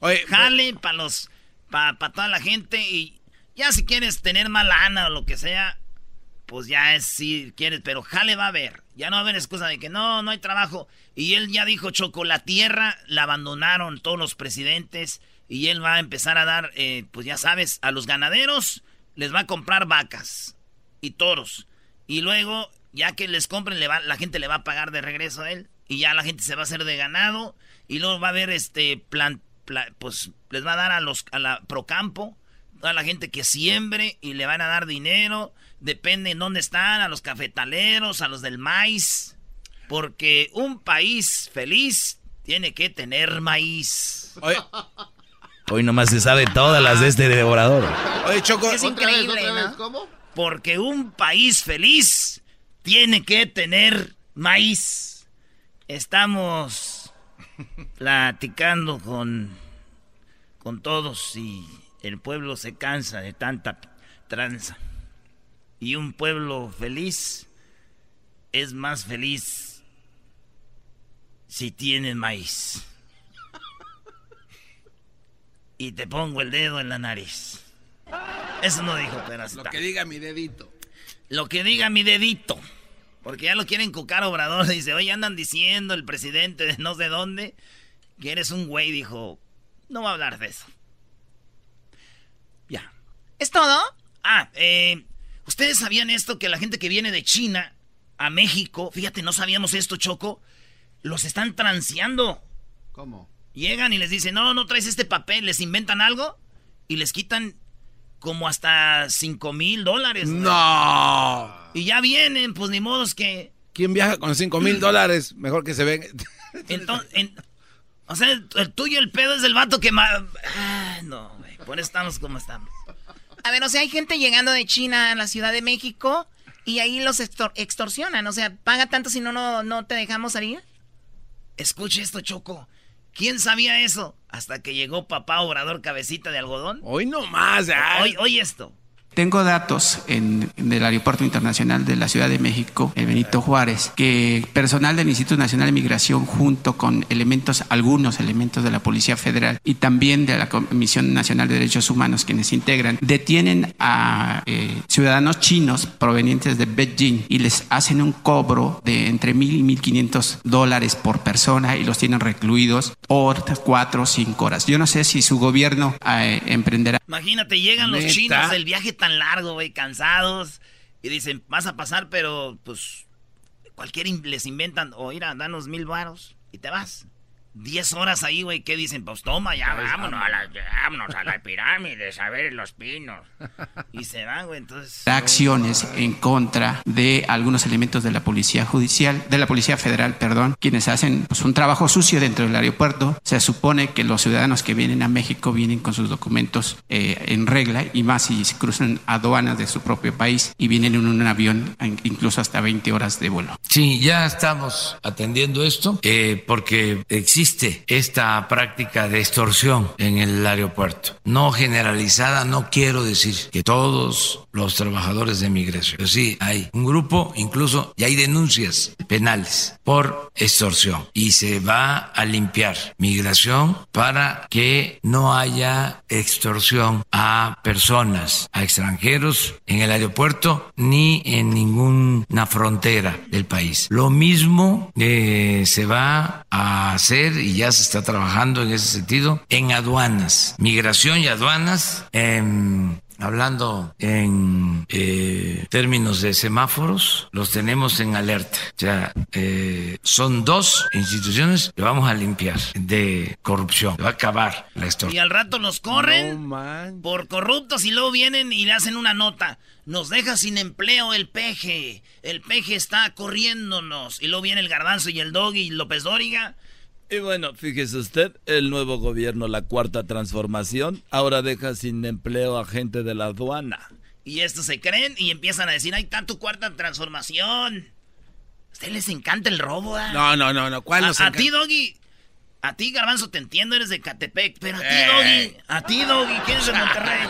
Oye, jale para los para toda la gente y ya si quieres tener más lana o lo que sea, pues ya es si quieres, pero jale va a haber. Ya no va a haber excusa de que no, no hay trabajo. Y él ya dijo, Choco, la tierra la abandonaron todos los presidentes y él va a empezar a dar, eh, pues ya sabes, a los ganaderos les va a comprar vacas y toros. Y luego, ya que les compren, le va, la gente le va a pagar de regreso a él. Y ya la gente se va a hacer de ganado. Y luego va a haber este pues les va a dar a los a la Procampo, a la gente que siembre y le van a dar dinero, depende en dónde están, a los cafetaleros, a los del maíz, porque un país feliz tiene que tener maíz. Hoy nomás se sabe todas las de este devorador. Oye, Choco, es increíble, ¿no? Porque un país feliz tiene que tener maíz. Estamos platicando con con todos y el pueblo se cansa de tanta tranza. Y un pueblo feliz es más feliz si tiene maíz. Y te pongo el dedo en la nariz. Eso no dijo pero Lo que diga mi dedito. Lo que diga mi dedito. Porque ya lo quieren cucar Obrador. Dice, oye, andan diciendo el presidente de no sé dónde que eres un güey. Dijo, no va a hablar de eso. Ya. ¿Es todo? Ah, eh, ¿ustedes sabían esto? Que la gente que viene de China a México, fíjate, no sabíamos esto, Choco, los están transeando. ¿Cómo? Llegan y les dicen, no, no traes este papel, les inventan algo y les quitan como hasta 5 mil dólares. No. Y ya vienen, pues ni modos que... ¿Quién viaja con 5 mil dólares? Mejor que se ven. Entonces, o sea, el tuyo el pedo es el vato que más... no, güey, por eso estamos como estamos. A ver, o sea, hay gente llegando de China a la Ciudad de México y ahí los extorsionan. O sea, paga tanto si no, no, no te dejamos salir. Escuche esto, Choco. ¿Quién sabía eso? Hasta que llegó papá Obrador Cabecita de Algodón. Hoy no más, Hoy, hoy esto. Tengo datos en, el Aeropuerto Internacional de la Ciudad de México, el Benito Juárez, que personal del Instituto Nacional de Migración junto con elementos, algunos elementos de la Policía Federal y también de la Comisión Nacional de Derechos Humanos quienes integran, detienen a eh, ciudadanos chinos provenientes de Beijing y les hacen un cobro de entre mil y mil quinientos dólares por persona y los tienen recluidos por cuatro o cinco horas. Yo no sé si su gobierno eh, emprenderá. Imagínate, llegan los chinos del viaje tan largo, güey, cansados. Y dicen, vas a pasar, pero pues cualquier les inventan, o ir a danos mil varos y te vas. 10 horas ahí, güey. ¿Qué dicen? Pues toma, ya vámonos a, las, vámonos a las pirámides, a ver los pinos. Y se van, güey, entonces... Acciones en contra de algunos elementos de la policía judicial, de la policía federal, perdón, quienes hacen pues, un trabajo sucio dentro del aeropuerto. Se supone que los ciudadanos que vienen a México vienen con sus documentos eh, en regla y más si cruzan aduanas de su propio país y vienen en un avión incluso hasta 20 horas de vuelo. Sí, ya estamos atendiendo esto eh, porque existe existe esta práctica de extorsión en el aeropuerto. No generalizada, no quiero decir que todos los trabajadores de migración, pero sí hay un grupo, incluso ya hay denuncias penales por extorsión y se va a limpiar migración para que no haya extorsión a personas, a extranjeros en el aeropuerto ni en ninguna frontera del país. Lo mismo eh, se va a hacer y ya se está trabajando en ese sentido en aduanas, migración y aduanas. en hablando en eh, términos de semáforos, los tenemos en alerta. O sea, eh, son dos instituciones que vamos a limpiar de corrupción. Va a acabar la historia. Y al rato nos corren por corruptos y luego vienen y le hacen una nota. Nos deja sin empleo el peje. El peje está corriéndonos. Y luego viene el garbanzo y el doggy y López Dóriga y bueno, fíjese usted, el nuevo gobierno, la cuarta transformación, ahora deja sin empleo a gente de la aduana. Y estos se creen y empiezan a decir, hay tanto cuarta transformación. A ustedes les encanta el robo, ¿eh? No, no, no, no. ¿Cuál a, a ti, Doggy. A ti, Garbanzo, te entiendo, eres de Catepec. Pero a ti, eh. Doggy. A ti, Doggy, ¿quién es de Monterrey?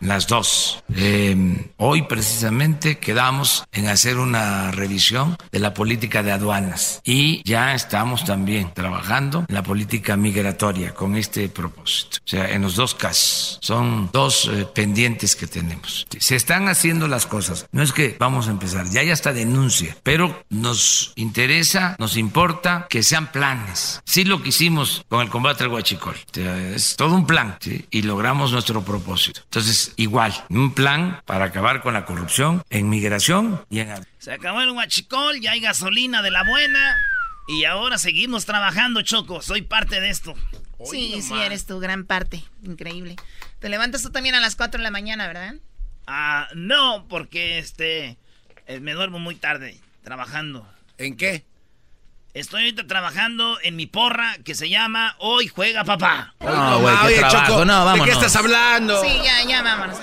Las dos. Eh, hoy precisamente quedamos en hacer una revisión de la política de aduanas y ya estamos también trabajando en la política migratoria con este propósito. O sea, en los dos casos son dos eh, pendientes que tenemos. Se están haciendo las cosas. No es que vamos a empezar, ya hay hasta denuncia, pero nos interesa, nos importa que sean planes. Sí lo que hicimos con el combate al huachicol. O sea, es todo un plan y logramos nuestro propósito. Entonces, igual, un plan para acabar con la corrupción en migración y en... Se acabó el huachicol, ya hay gasolina de la buena y ahora seguimos trabajando, Choco. Soy parte de esto. Sí, sí, eres tu gran parte. Increíble. Te levantas tú también a las 4 de la mañana, ¿verdad? Ah, no, porque este eh, me duermo muy tarde trabajando. ¿En qué? Estoy ahorita trabajando en mi porra que se llama Hoy Juega Papá. No, güey, qué trabajo. no, vámonos. ¿De qué estás hablando? Sí, ya, ya, vámonos.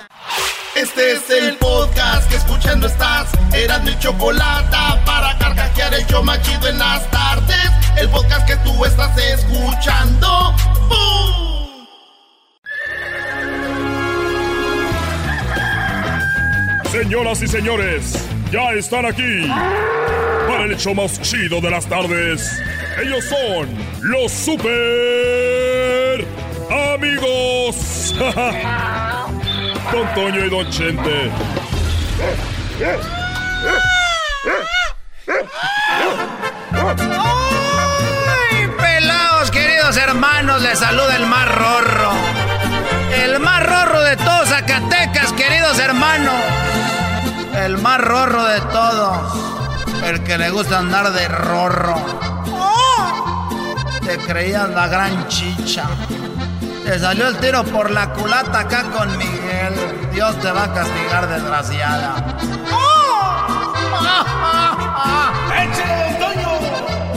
Este es el podcast que escuchando estás. Eran mi chocolate para carcajear el yo machido en las tardes. El podcast que tú estás escuchando. ¡Bum! Señoras y señores, ya están aquí para el hecho más chido de las tardes. Ellos son los super amigos. Don Toño y Don Chente. ¡Ay, pelados, queridos hermanos! Les saluda el más rorro. El más rorro de todos Zacatecas, queridos hermanos. El más rorro de todos. El que le gusta andar de rorro. Te creías la gran chicha. Te salió el tiro por la culata acá con Miguel. Dios te va a castigar, desgraciada.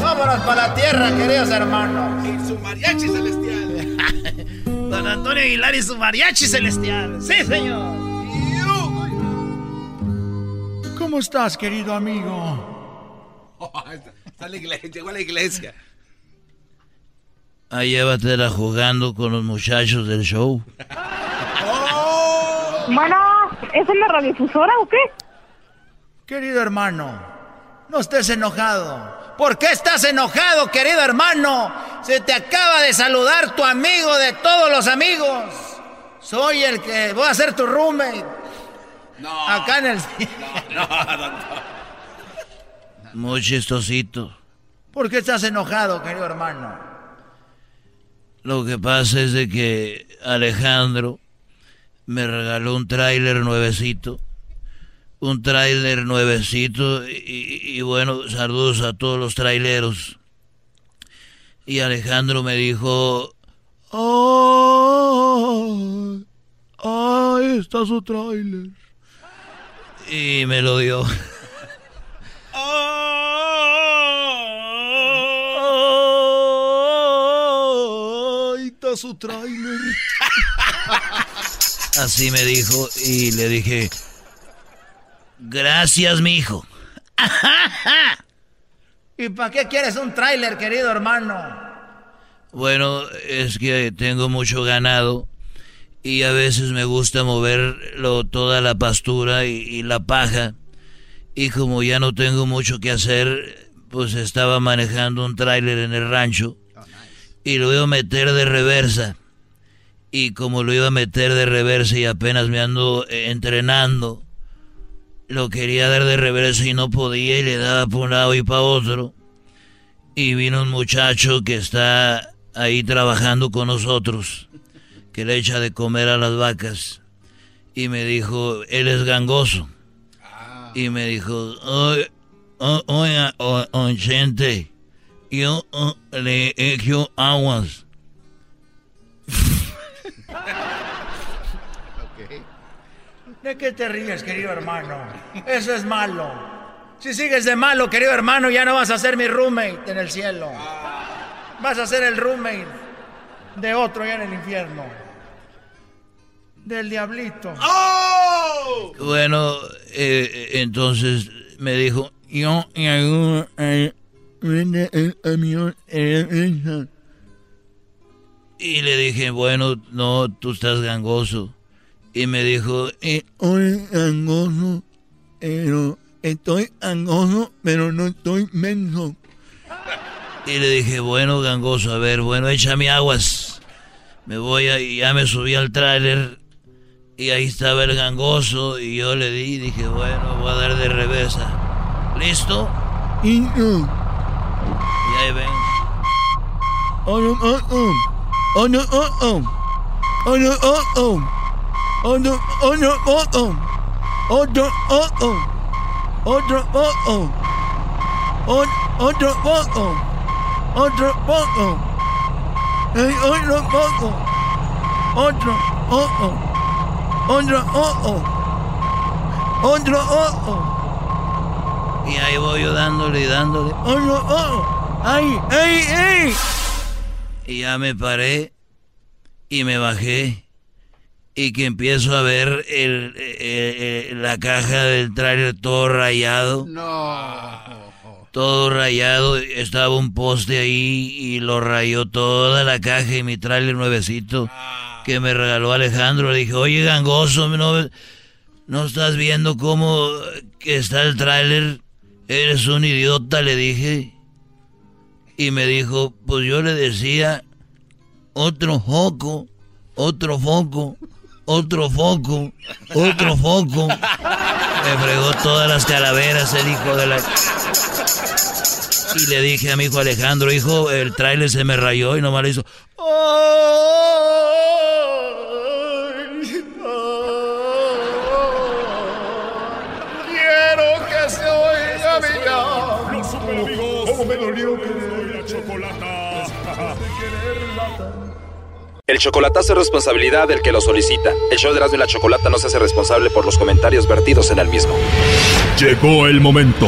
Vámonos para la tierra, queridos hermanos. Y su mariachi celestial. Don Antonio Aguilar y su mariachi celestial. Sí, señor. ¿Cómo estás, querido amigo? Está la iglesia, llegó a la iglesia. Ahí llévatela jugando con los muchachos del show. Bueno, ¿es en la radiodifusora o qué? Querido hermano, no estés enojado. ¿Por qué estás enojado, querido hermano? Se te acaba de saludar tu amigo de todos los amigos. Soy el que voy a ser tu roommate. No. Acá en el... No, no, no. Muy chistosito. ¿Por qué estás enojado, querido hermano? Lo que pasa es de que Alejandro me regaló un tráiler nuevecito. Un tráiler nuevecito y, bueno, saludos a todos los traileros. Y Alejandro me dijo, ¡Ay! ¡Ahí está su tráiler! Y me lo dio. ¡Ahí está su tráiler! Así me dijo y le dije, gracias, mi hijo. ¿Y para qué quieres un tráiler, querido hermano? Bueno, es que tengo mucho ganado y a veces me gusta moverlo toda la pastura y, la paja. Y como ya no tengo mucho que hacer, pues estaba manejando un tráiler en el rancho y lo iba a meter de reversa. Y como lo iba a meter de reversa y apenas me ando eh, entrenando, lo quería dar de reversa y no podía y le daba por un lado y para otro. Y vino un muchacho que está ahí trabajando con nosotros, que le echa de comer a las vacas. Y me dijo, él es gangoso. Y me dijo, oiga, gente, yo le echo aguas. ¿De qué te ríes, querido hermano? Eso es malo. Si sigues de malo, querido hermano, ya no vas a ser mi roommate en el cielo. Vas a ser el roommate de otro ya en el infierno. Del diablito. ¡Oh! Bueno, eh, entonces me dijo, yo ayudo y le dije, bueno, no, tú estás gangoso. Y me dijo, estoy gangoso, pero estoy gangoso, pero no estoy menso. Y le dije, bueno, gangoso, a ver, bueno, échame aguas. Me voy a, y ya me subí al tráiler y ahí estaba el gangoso y yo le di y dije, bueno, voy a dar de reversa. ¿Listo? Y ahí ven. Oh, no, oh, oh. Oh, no, oh, oh. Oh, no, oh, oh. Otro, otro, otro. Otro, otro. Otro, otro. Otro, otro. Otro, otro. Hey, otro, otro. Otro, otro. Otro, otro. Otro, otro. Y ahí voy yo dándole y dándole. Otro, otro. ¡Ay, ay, ay! Y ya me paré y me bajé y que empiezo a ver el, la caja del trailer todo rayado. No. Todo rayado. Estaba un poste ahí y lo rayó toda la caja y mi trailer nuevecito que me regaló Alejandro. Le dije, oye, gangoso, ¿no, no estás viendo cómo que está el trailer? Eres un idiota, le dije. Y me dijo, pues yo le decía, otro foco, otro foco otro foco, otro foco. Me fregó todas las calaveras el hijo de la... Y le dije a mi hijo Alejandro, hijo, el trailer se me rayó y nomás le hizo... Quiero que se oiga mi Los super amigos. ¿Cómo me dolió que la chocolata? El chocolatazo es responsabilidad del que lo solicita. El show de Erasmo y la Chocolata no se hace responsable por los comentarios vertidos en el mismo. Llegó el momento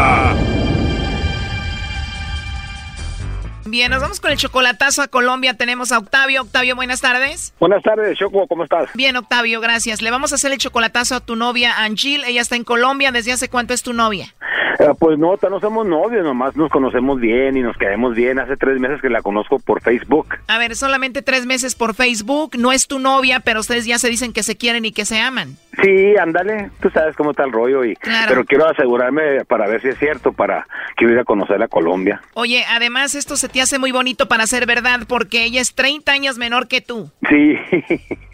Bien, nos vamos con el chocolatazo a Colombia. Tenemos a Octavio. Octavio, buenas tardes. Buenas tardes, Choco, ¿cómo estás? Bien, Octavio, gracias. Le vamos a hacer el chocolatazo a tu novia, Angel. Ella está en Colombia. ¿Desde hace cuánto es tu novia? Eh, pues no, no somos novios, nomás nos conocemos bien y nos quedamos bien. Hace tres meses que la conozco por Facebook. A ver, solamente tres meses por Facebook. No es tu novia, pero ustedes ya se dicen que se quieren y que se aman. Sí, ándale, tú sabes cómo está el rollo y pero quiero asegurarme para ver si es cierto para que ir a conocer a Colombia. Oye, además esto se te hace muy bonito para ser verdad porque ella es 30 años menor que tú. Sí.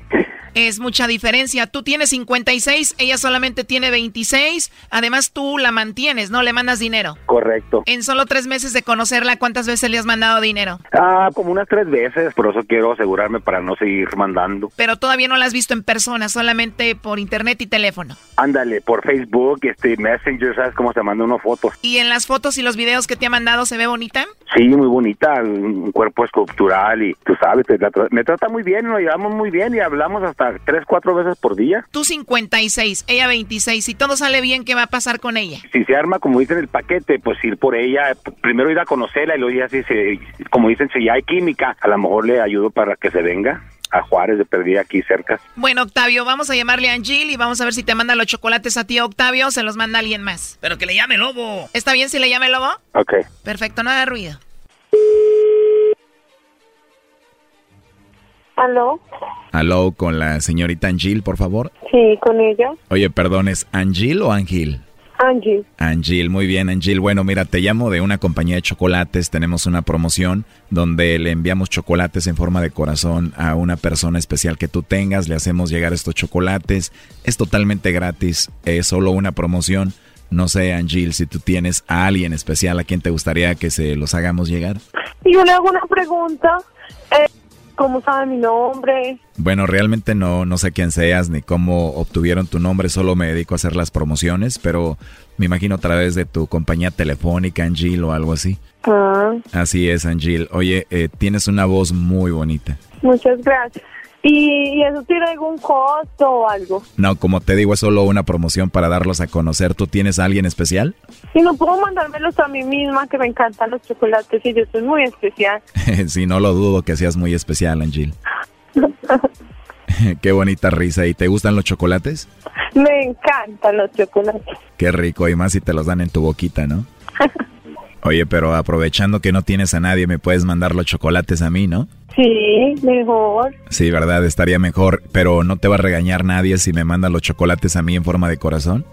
Es mucha diferencia. Tú tienes 56, ella solamente tiene 26. Además, tú la mantienes, ¿no? Le mandas dinero. Correcto. En solo tres meses de conocerla, ¿cuántas veces le has mandado dinero? Ah, como unas tres veces, por eso quiero asegurarme para no seguir mandando. Pero todavía no la has visto en persona, solamente por internet y teléfono. Ándale, por Facebook, este Messenger, ¿sabes cómo se manda una foto? ¿Y en las fotos y los videos que te ha mandado se ve bonita? Sí, muy bonita, un cuerpo escultural y tú sabes, me trata muy bien, nos llevamos muy bien y hablamos hasta tres, cuatro veces por día. Tú 56, ella 26, si todo sale bien, ¿qué va a pasar con ella? Si se arma, como dicen el paquete, pues ir por ella, primero ir a conocerla y luego ya si se, como dicen, si ya hay química, a lo mejor le ayudo para que se venga a Juárez de perdida aquí cerca. Bueno, Octavio, vamos a llamarle a Angel y vamos a ver si te manda los chocolates a ti, Octavio, o se los manda alguien más. Pero que le llame Lobo. ¿Está bien si le llame Lobo? Ok. Perfecto, no haga ruido. ¿Aló? Aló, con la señorita Angel, por favor. Sí, con ella. Oye, perdón, ¿es Angel o Angel? Angel. Angel, muy bien, Angel. Bueno, mira, te llamo de una compañía de chocolates. Tenemos una promoción donde le enviamos chocolates en forma de corazón a una persona especial que tú tengas. Le hacemos llegar estos chocolates. Es totalmente gratis. Es solo una promoción. No sé, Angel, si tú tienes a alguien especial a quien te gustaría que se los hagamos llegar. Yo le hago una pregunta. Eh, ¿Cómo sabe mi nombre? Bueno, realmente no, no sé quién seas ni cómo obtuvieron tu nombre, solo me dedico a hacer las promociones, pero me imagino a través de tu compañía telefónica, Angel, o algo así. Ah. Así es, Angel. Oye, eh, tienes una voz muy bonita. Muchas gracias. ¿Y, eso tiene algún costo o algo? No, como te digo, es solo una promoción para darlos a conocer. ¿Tú tienes a alguien especial? Si no puedo mandármelos a mí misma, que me encantan los chocolates y yo soy muy especial. sí, no lo dudo que seas muy especial, Angel. Qué bonita risa. ¿Y te gustan los chocolates? Me encantan los chocolates. Qué rico, y más si te los dan en tu boquita, ¿no? Oye, pero aprovechando que no tienes a nadie, me puedes mandar los chocolates a mí, ¿no? Sí, mejor. Sí, verdad, estaría mejor, pero no te va a regañar nadie si me manda los chocolates a mí en forma de corazón.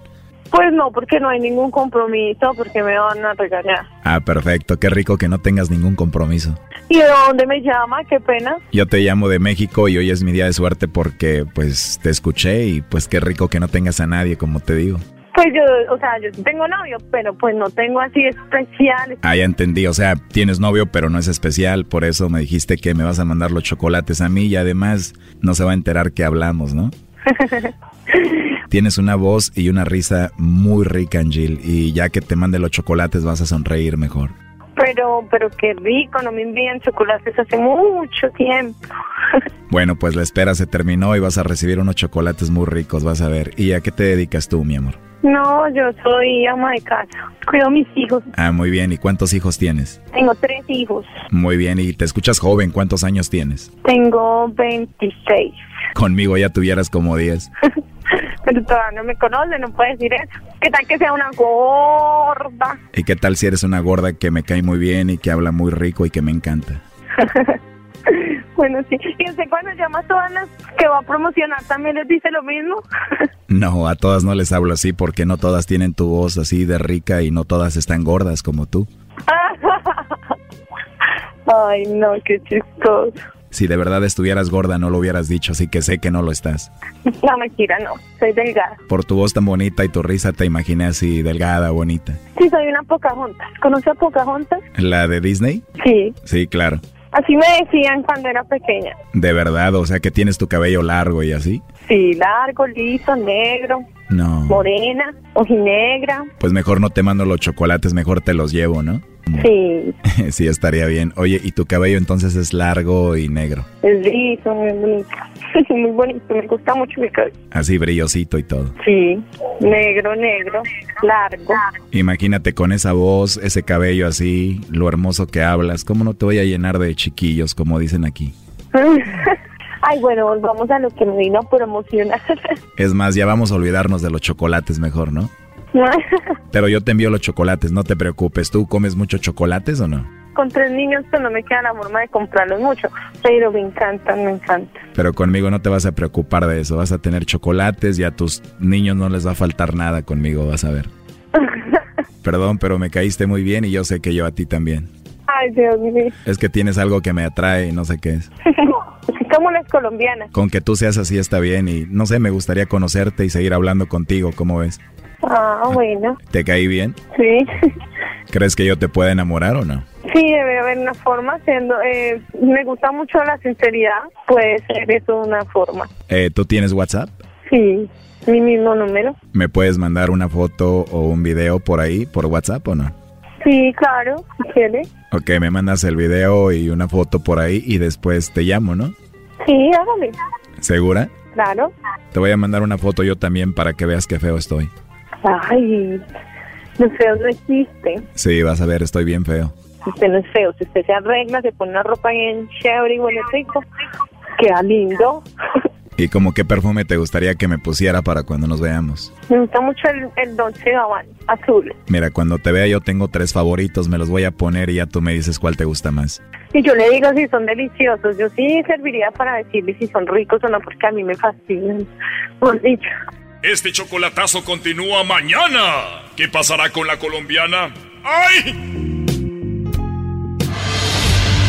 Pues no, porque no hay ningún compromiso, porque me van a regañar. Ah, perfecto, qué rico que no tengas ningún compromiso. ¿Y de dónde me llama? Qué pena. Yo te llamo de México y hoy es mi día de suerte porque pues te escuché y pues qué rico que no tengas a nadie, como te digo. Pues yo, o sea, yo tengo novio, pero pues no tengo así especial. Ah, ya entendí, o sea, tienes novio, pero no es especial, por eso me dijiste que me vas a mandar los chocolates a mí y además no se va a enterar que hablamos, ¿no? Tienes una voz y una risa muy rica, Angel, y ya que te mande los chocolates vas a sonreír mejor. Pero, pero qué rico, no me envían chocolates hace mucho tiempo. bueno, pues la espera se terminó y vas a recibir unos chocolates muy ricos, vas a ver. ¿Y a qué te dedicas tú, mi amor? No, yo soy ama de casa. Cuido a mis hijos. Ah, muy bien. ¿Y cuántos hijos tienes? Tengo tres hijos. Muy bien. ¿Y te escuchas joven? ¿Cuántos años tienes? Tengo 26. Conmigo ya tuvieras como 10. Pero todavía no me conoce, no puedes decir eso. ¿Qué tal que sea una gorda? ¿Y qué tal si eres una gorda que me cae muy bien y que habla muy rico y que me encanta? Bueno, sí. ¿Y usted cuando llama a todas las que va a promocionar también les dice lo mismo? no, a todas no les hablo así porque no todas tienen tu voz así de rica y no todas están gordas como tú. Ay, no, qué chistoso. Si de verdad estuvieras gorda no lo hubieras dicho, así que sé que no lo estás. No, mentira, no. Soy delgada. Por tu voz tan bonita y tu risa te imaginé así, delgada, bonita. Sí, soy una Pocahontas. ¿Conoce a Pocahontas? ¿La de Disney? Sí. Sí, claro. Así me decían cuando era pequeña. ¿De verdad? O sea, que tienes tu cabello largo y así. Sí, largo, liso, negro. No. Morena, ojinegra. Pues mejor no te mando los chocolates, mejor te los llevo, ¿no? Sí. sí, estaría bien. Oye, ¿y tu cabello entonces es largo y negro? Es liso, muy bonito. muy bonito, me gusta mucho mi cabello. Así brillosito y todo. Sí, negro, negro, largo. Imagínate con esa voz, ese cabello así, lo hermoso que hablas. ¿Cómo no te voy a llenar de chiquillos, como dicen aquí? Ay, bueno, volvamos a lo que me vino a promocionar. es más, ya vamos a olvidarnos de los chocolates mejor, ¿no? Pero yo te envío los chocolates, no te preocupes. ¿Tú comes muchos chocolates o no? Con tres niños pues no me queda la forma de comprarlos mucho, pero me encantan, me encantan. Pero conmigo no te vas a preocupar de eso, vas a tener chocolates y a tus niños no les va a faltar nada conmigo, vas a ver. Perdón, pero me caíste muy bien y yo sé que yo a ti también. Ay, Dios mío. Es que tienes algo que me atrae y no sé qué es. Como las colombianas. Con que tú seas así está bien y no sé, me gustaría conocerte y seguir hablando contigo, ¿cómo ves? Ah, bueno. ¿Te caí bien? Sí. ¿Crees que yo te pueda enamorar o no? Sí, debe haber una forma. Siendo, eh, me gusta mucho la sinceridad. Puede ser eso una forma. Eh, ¿Tú tienes WhatsApp? Sí, mi mismo número. ¿Me puedes mandar una foto o un video por ahí, por WhatsApp o no? Sí, claro, si quieres. Ok, me mandas el video y una foto por ahí y después te llamo, ¿no? Sí, hágale. ¿Segura? Claro. Te voy a mandar una foto yo también para que veas qué feo estoy. Ay, no feo no existe. Sí, vas a ver, estoy bien feo. Usted no es feo. Si usted se arregla, se pone una ropa bien chévere y huele rico, queda lindo. ¿Y como qué perfume te gustaría que me pusiera para cuando nos veamos? Me gusta mucho el, el Dolce Gabbana, azul. Mira, cuando te vea yo tengo tres favoritos, me los voy a poner y ya tú me dices cuál te gusta más. Y yo le digo si son deliciosos. Yo sí serviría para decirle si son ricos o no, porque a mí me fascinan. Por dicho. Este chocolatazo continúa mañana. ¿Qué pasará con la colombiana? ¡Ay!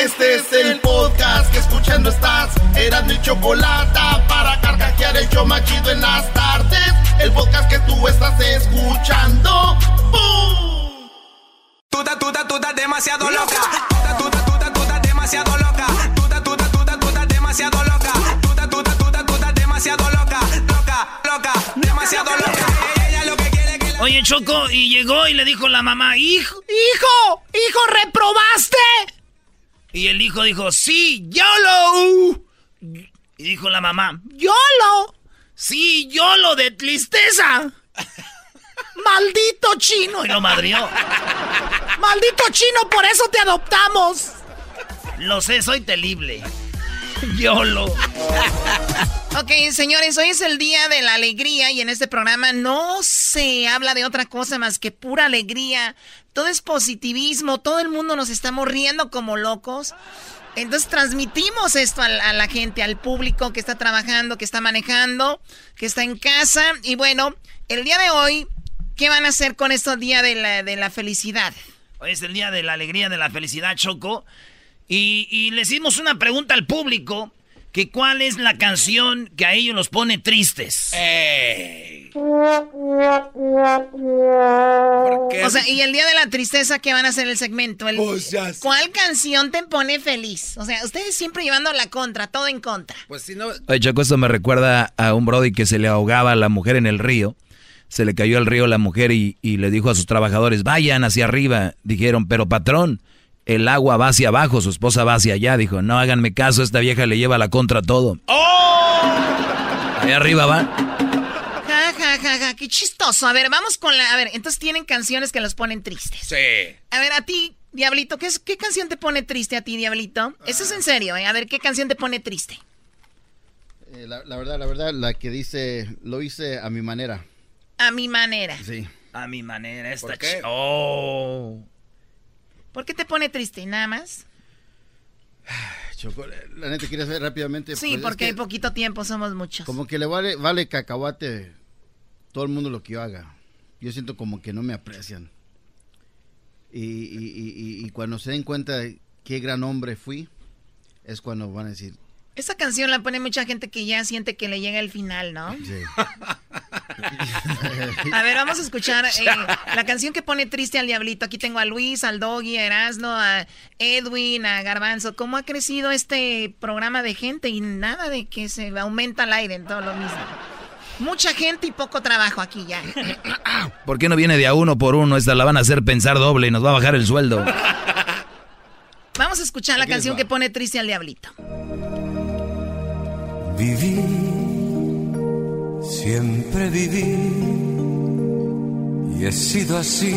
Este es el podcast que escuchando estás. Eran mi chocolate para carcajear el yo machido en las tardes. El podcast que tú estás escuchando. ¡Bum! Estás, tú estás demasiado loca. Tú estás, tú estás demasiado loca. Tú estás, tú estás demasiado loca. Tú estás, tú estás demasiado loca. Loca, loca, demasiado loca. Ella lo que quiere que la... Oye, Choco, y llegó y le dijo la mamá, hijo, hijo, hijo, reprobaste. Y el hijo dijo, sí, YOLO. Y dijo la mamá, YOLO. Sí, YOLO de tristeza. Maldito chino. Y lo madrió. Maldito chino, por eso te adoptamos. Lo sé, soy terrible. YOLO. Ok, señores, hoy es el día de la alegría y en este programa no se habla de otra cosa más que pura alegría. Todo es positivismo, todo el mundo nos estamos riendo como locos. Entonces transmitimos esto a, a la gente, al público que está trabajando, que está manejando, que está en casa. Y bueno, el día de hoy, ¿qué van a hacer con estos día de la, de la felicidad? Hoy es el día de la alegría, de la felicidad, Choco. Y, y le hicimos una pregunta al público, que cuál es la canción que a ellos los pone tristes. O sea, y el día de la tristeza, ¿qué van a hacer el segmento? El- Pues ya sé. ¿Cuál canción te pone feliz? O sea, ustedes siempre llevando la contra, todo en contra. Pues si no. Oye, Choco, esto me recuerda a un Brody que se le ahogaba a la mujer en el río. Se le cayó al río la mujer y, y le dijo a sus trabajadores, vayan hacia arriba. Dijeron, pero patrón, el agua va hacia abajo, su esposa va hacia allá. Dijo, no háganme caso, esta vieja le lleva la contra a todo. Ahí arriba va. Ja, ja, ja, ja, qué chistoso. A ver, vamos con la... A ver, entonces tienen canciones que los ponen tristes. Sí. A ver, a ti, Diablito, ¿qué, es- qué canción te pone triste a ti, Diablito? Eso es en serio, ¿eh? A ver, ¿qué canción te pone triste? Eh, la, la verdad, la verdad, la que dice, lo hice a mi manera. A mi manera. Sí. A mi manera, esta ¿Por qué? ch- Oh. ¿Por qué te pone triste? ¿Nada más? Choco, la neta, ¿quieres ver rápidamente? Sí, Pues es porque que hay poquito tiempo, somos muchos. Como que le vale, vale cacahuate todo el mundo lo que yo haga. Yo siento como que no me aprecian. Y, y- y- y- y cuando se den cuenta de qué gran hombre fui, es cuando van a decir, Esa canción la pone mucha gente que ya siente que le llega el final, ¿no? sí. A ver, vamos a escuchar eh, la canción que pone triste al diablito. Aquí tengo a Luis, al Doggy, a Erasno, a Edwin, a Garbanzo. ¿Cómo ha crecido este programa de gente? Y nada de que se aumenta el aire en todo lo mismo. Mucha gente y poco trabajo aquí ya. ¿Por qué no viene de a uno por uno? Esta la van a hacer pensar doble y nos va a bajar el sueldo. Vamos a escuchar la canción que pone triste al diablito. Viví, siempre viví, y he sido así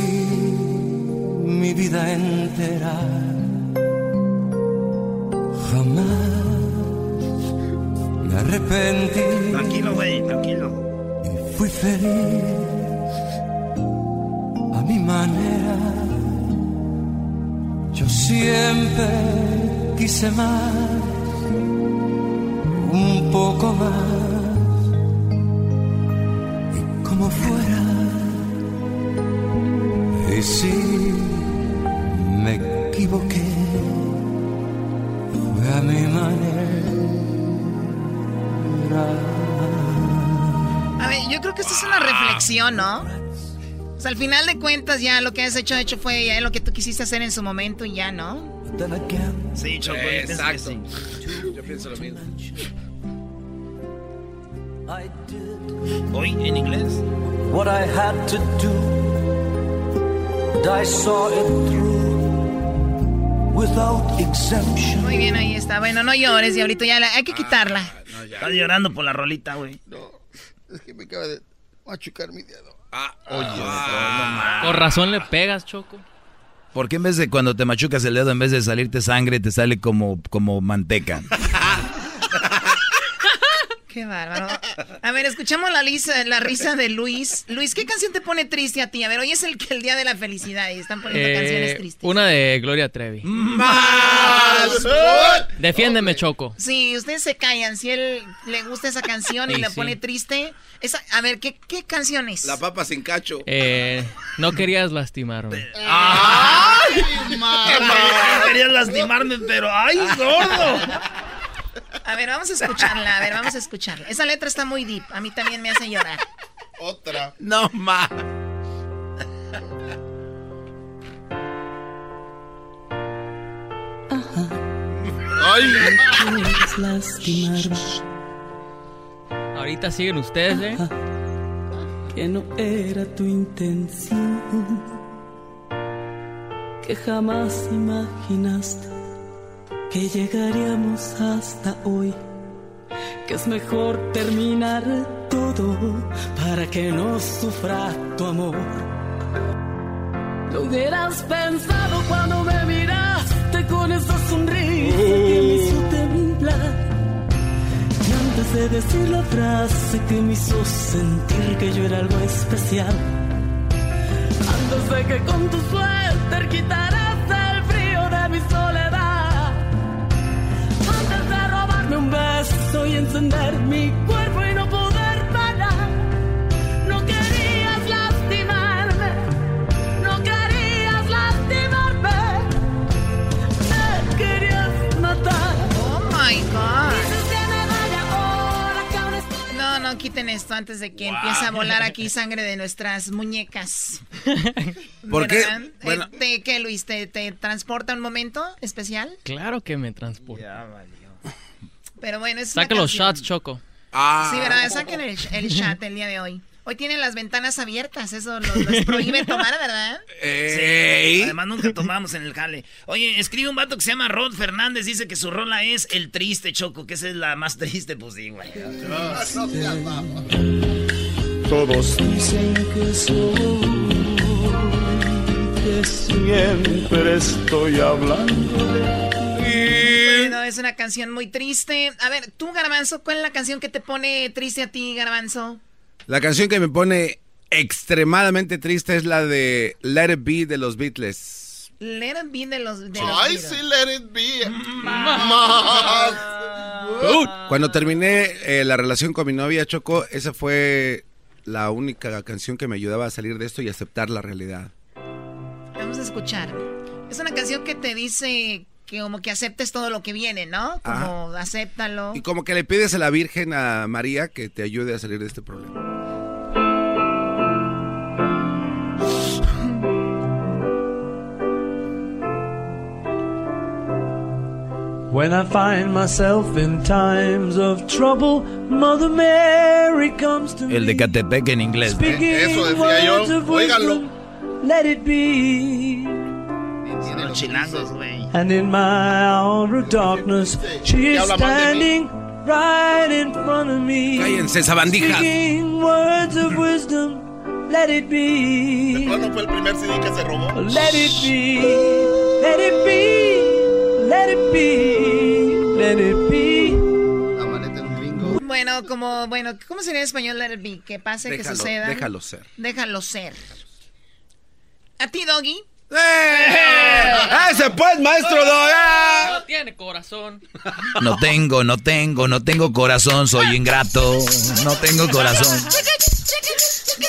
mi vida entera. Jamás me arrepentí Tranquilo, güey, tranquilo. y fui feliz mi manera. Yo siempre quise más, poco más, y como fuera. Y si me equivoqué, fue a mi manera. A ver, yo creo que esto es una reflexión, ¿no? O sea, al final de cuentas ya lo que has hecho, hecho fue ya lo que tú quisiste hacer en su momento y ya, ¿no? Sí, Choco, Exacto. Yo pienso lo mismo. Hoy, en inglés. what I had to do. And I saw it through without exemption. Muy bien, ahí está. Bueno, no llores, diablito, ya la- hay que quitarla. Estás llorando por la rolita, güey. Es que me acaba de machucar mi dedo. Ah, oye, Por razón le pegas, Choco. ¿Por qué en vez de cuando te machucas el dedo, en vez de salirte sangre, te sale como, como manteca? Qué bárbaro. A ver, escuchamos la, lisa- la risa de Luis. Luis, ¿qué canción te pone triste a ti? A ver, hoy es el, el día de la felicidad y están poniendo Eh, canciones tristes. una de Gloria Trevi. ¡Más! Defiéndeme, Choco. Sí, ustedes se callan. Si él le gusta esa canción y Sí, sí. pone triste. Esa, a ver, ¿qué, qué canción es? La papa sin cacho. Eh, no querías lastimarme. ¡Ay, No querías lastimarme, pero ¡ay, gordo! A ver, vamos a escucharla. A ver, vamos a escucharla. Esa letra está muy deep. A mí también me hace llorar. Otra. No más. Quieres lastimarme. Ahorita siguen ustedes, ¿eh? que no era tu intención, que jamás imaginaste que llegaríamos hasta hoy, que es mejor terminar todo para que no sufra tu amor. Lo hubieras pensado cuando me miraste con esa sonrisa que me hizo temblar. Y antes de decir la frase que me hizo sentir que yo era algo especial. Antes de que con tu suéter quitaras el frío de mi soledad. De robarme un beso y encender mi cuerpo y no poder parar. No querías lastimarme. No querías lastimarme. Me querías matar. Oh my God. No, no, quiten esto antes de que empiece a volar aquí sangre de nuestras muñecas. ¿Por qué? ¿Verdad? Eh, Bueno. ¿te- ¿Qué, Luis? ¿Te, te transporta un momento especial? Claro que me transporta. Pero bueno, es una Saca los canción. shots, Choco. Sí, ¿verdad? Saquen el, el chat el día de hoy. Hoy tienen las ventanas abiertas, eso los, los prohíbe tomar, ¿verdad? Sí. Además, nunca tomamos en el jale. Oye, escribe un vato que se llama Rod Fernández. Dice que su rola es El Triste Choco, que esa es la más triste, pues sí, güey. Todos dicen que soy, que siempre estoy hablando de Bueno, es una canción muy triste. A ver, tú, Garbanzo, ¿cuál es la canción que te pone triste a ti, Garbanzo? La canción que me pone extremadamente triste es la de Let It Be de los Beatles. Let it be de los... De los Ay, Beatles. sí, let it be. Cuando terminé eh, la relación con mi novia Choco, esa fue la única canción que me ayudaba a salir de esto y aceptar la realidad. Vamos a escuchar. Es una canción que te dice que como que aceptes todo lo que viene, ¿no? Como acéptalo. Y como que le pides a la Virgen, a María, que te ayude a salir de este problema. When I find myself in times of trouble, Mother Mary comes to El de Catepec en inglés. speaking Eso decía yo. Óiganlo. Let it be. Son los chilangos, güey. And in my hour of darkness, she is standing right in front of me. Cállense. Speaking words of wisdom. Let it be. ¿Cuándo fue el primer CD que se robó? Let it be. Let it be. Let it be. Let it be. Bueno, como, bueno, ¿cómo sería en español let it be? Que pase, que Déjalo, suceda. déjalo ser. Déjalo ser. ¿A ti, Doggy? ¡Eh! ¡Ese pues, maestro! No tiene corazón. No tengo, no tengo, no tengo corazón, soy ingrato. No tengo corazón.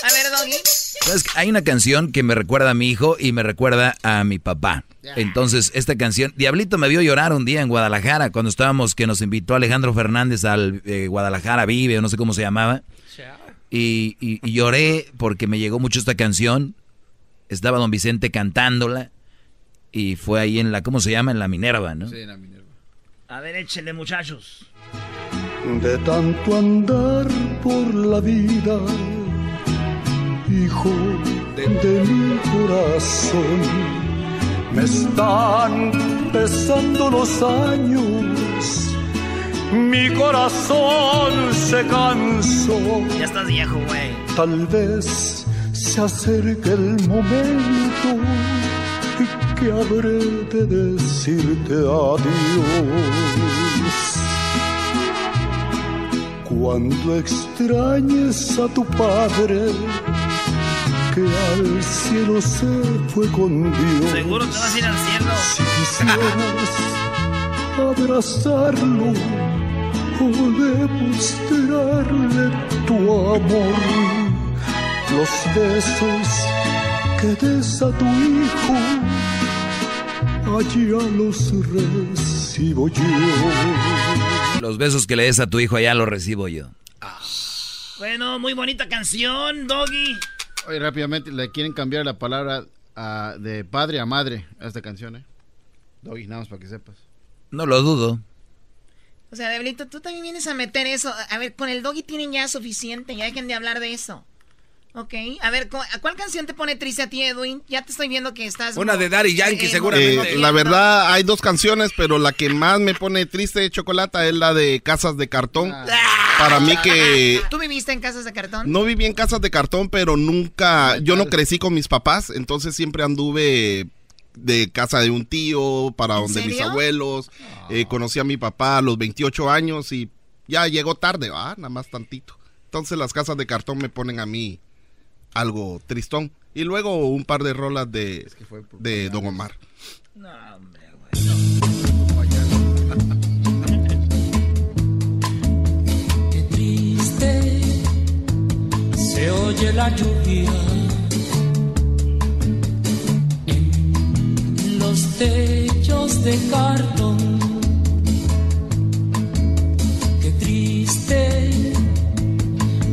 A ver, Doggy. ¿Sabes? Hay una canción que me recuerda a mi hijo y me recuerda a mi papá. Entonces, esta canción, Diablito me vio llorar un día en Guadalajara, cuando estábamos, que nos invitó Alejandro Fernández al eh, Guadalajara Vive, o no sé cómo se llamaba. Y, y- y lloré porque me llegó mucho esta canción. Estaba don Vicente cantándola. Y fue ahí en la, ¿cómo se llama? En la Minerva, ¿no? Sí, la Minerva. A ver, échenle, muchachos. De tanto andar por la vida, hijo de, mi corazón, me están pesando los años. Mi corazón se cansó. Ya estás viejo, güey. Tal vez se acerque el momento que habré de decirte adiós. Cuando extrañes a tu padre, que al cielo se fue con Dios. Seguro te vas a ir al cielo. Si quisieras abrazarlo o demostrarle tu amor, los besos que des a tu hijo, allá los recibo yo. Los besos que le des a tu hijo allá los recibo yo. Bueno, muy bonita canción, Doggy. Oye, rápidamente, le quieren cambiar la palabra de padre a madre a esta canción, ¿eh? Doggy, nada más para que sepas. No lo dudo. O sea, Diablito, tú también vienes a meter eso. A ver, con el Doggy tienen ya suficiente. Ya dejen de hablar de eso. Ok. A ver, ¿cu- ¿a ¿cuál canción te pone triste a ti, Edwin? Ya te estoy viendo que estás... Una de Daddy Yankee, eh, seguramente. Eh, la verdad, hay dos canciones, pero la que más me pone triste de chocolate es la de Casas de Cartón. Para mí que ¿Tú viviste en casas de cartón? no viví en casas de cartón, pero nunca, yo no crecí con mis papás, entonces siempre anduve de casa de un tío para donde mis abuelos. Eh, conocí a mi papá a los 28 años y ya llegó tarde, ah, nada más tantito. Entonces las casas de cartón me ponen a mí algo tristón. Y luego un par de rolas de, de Don Omar. triste se oye la lluvia en los techos de cartón. Qué triste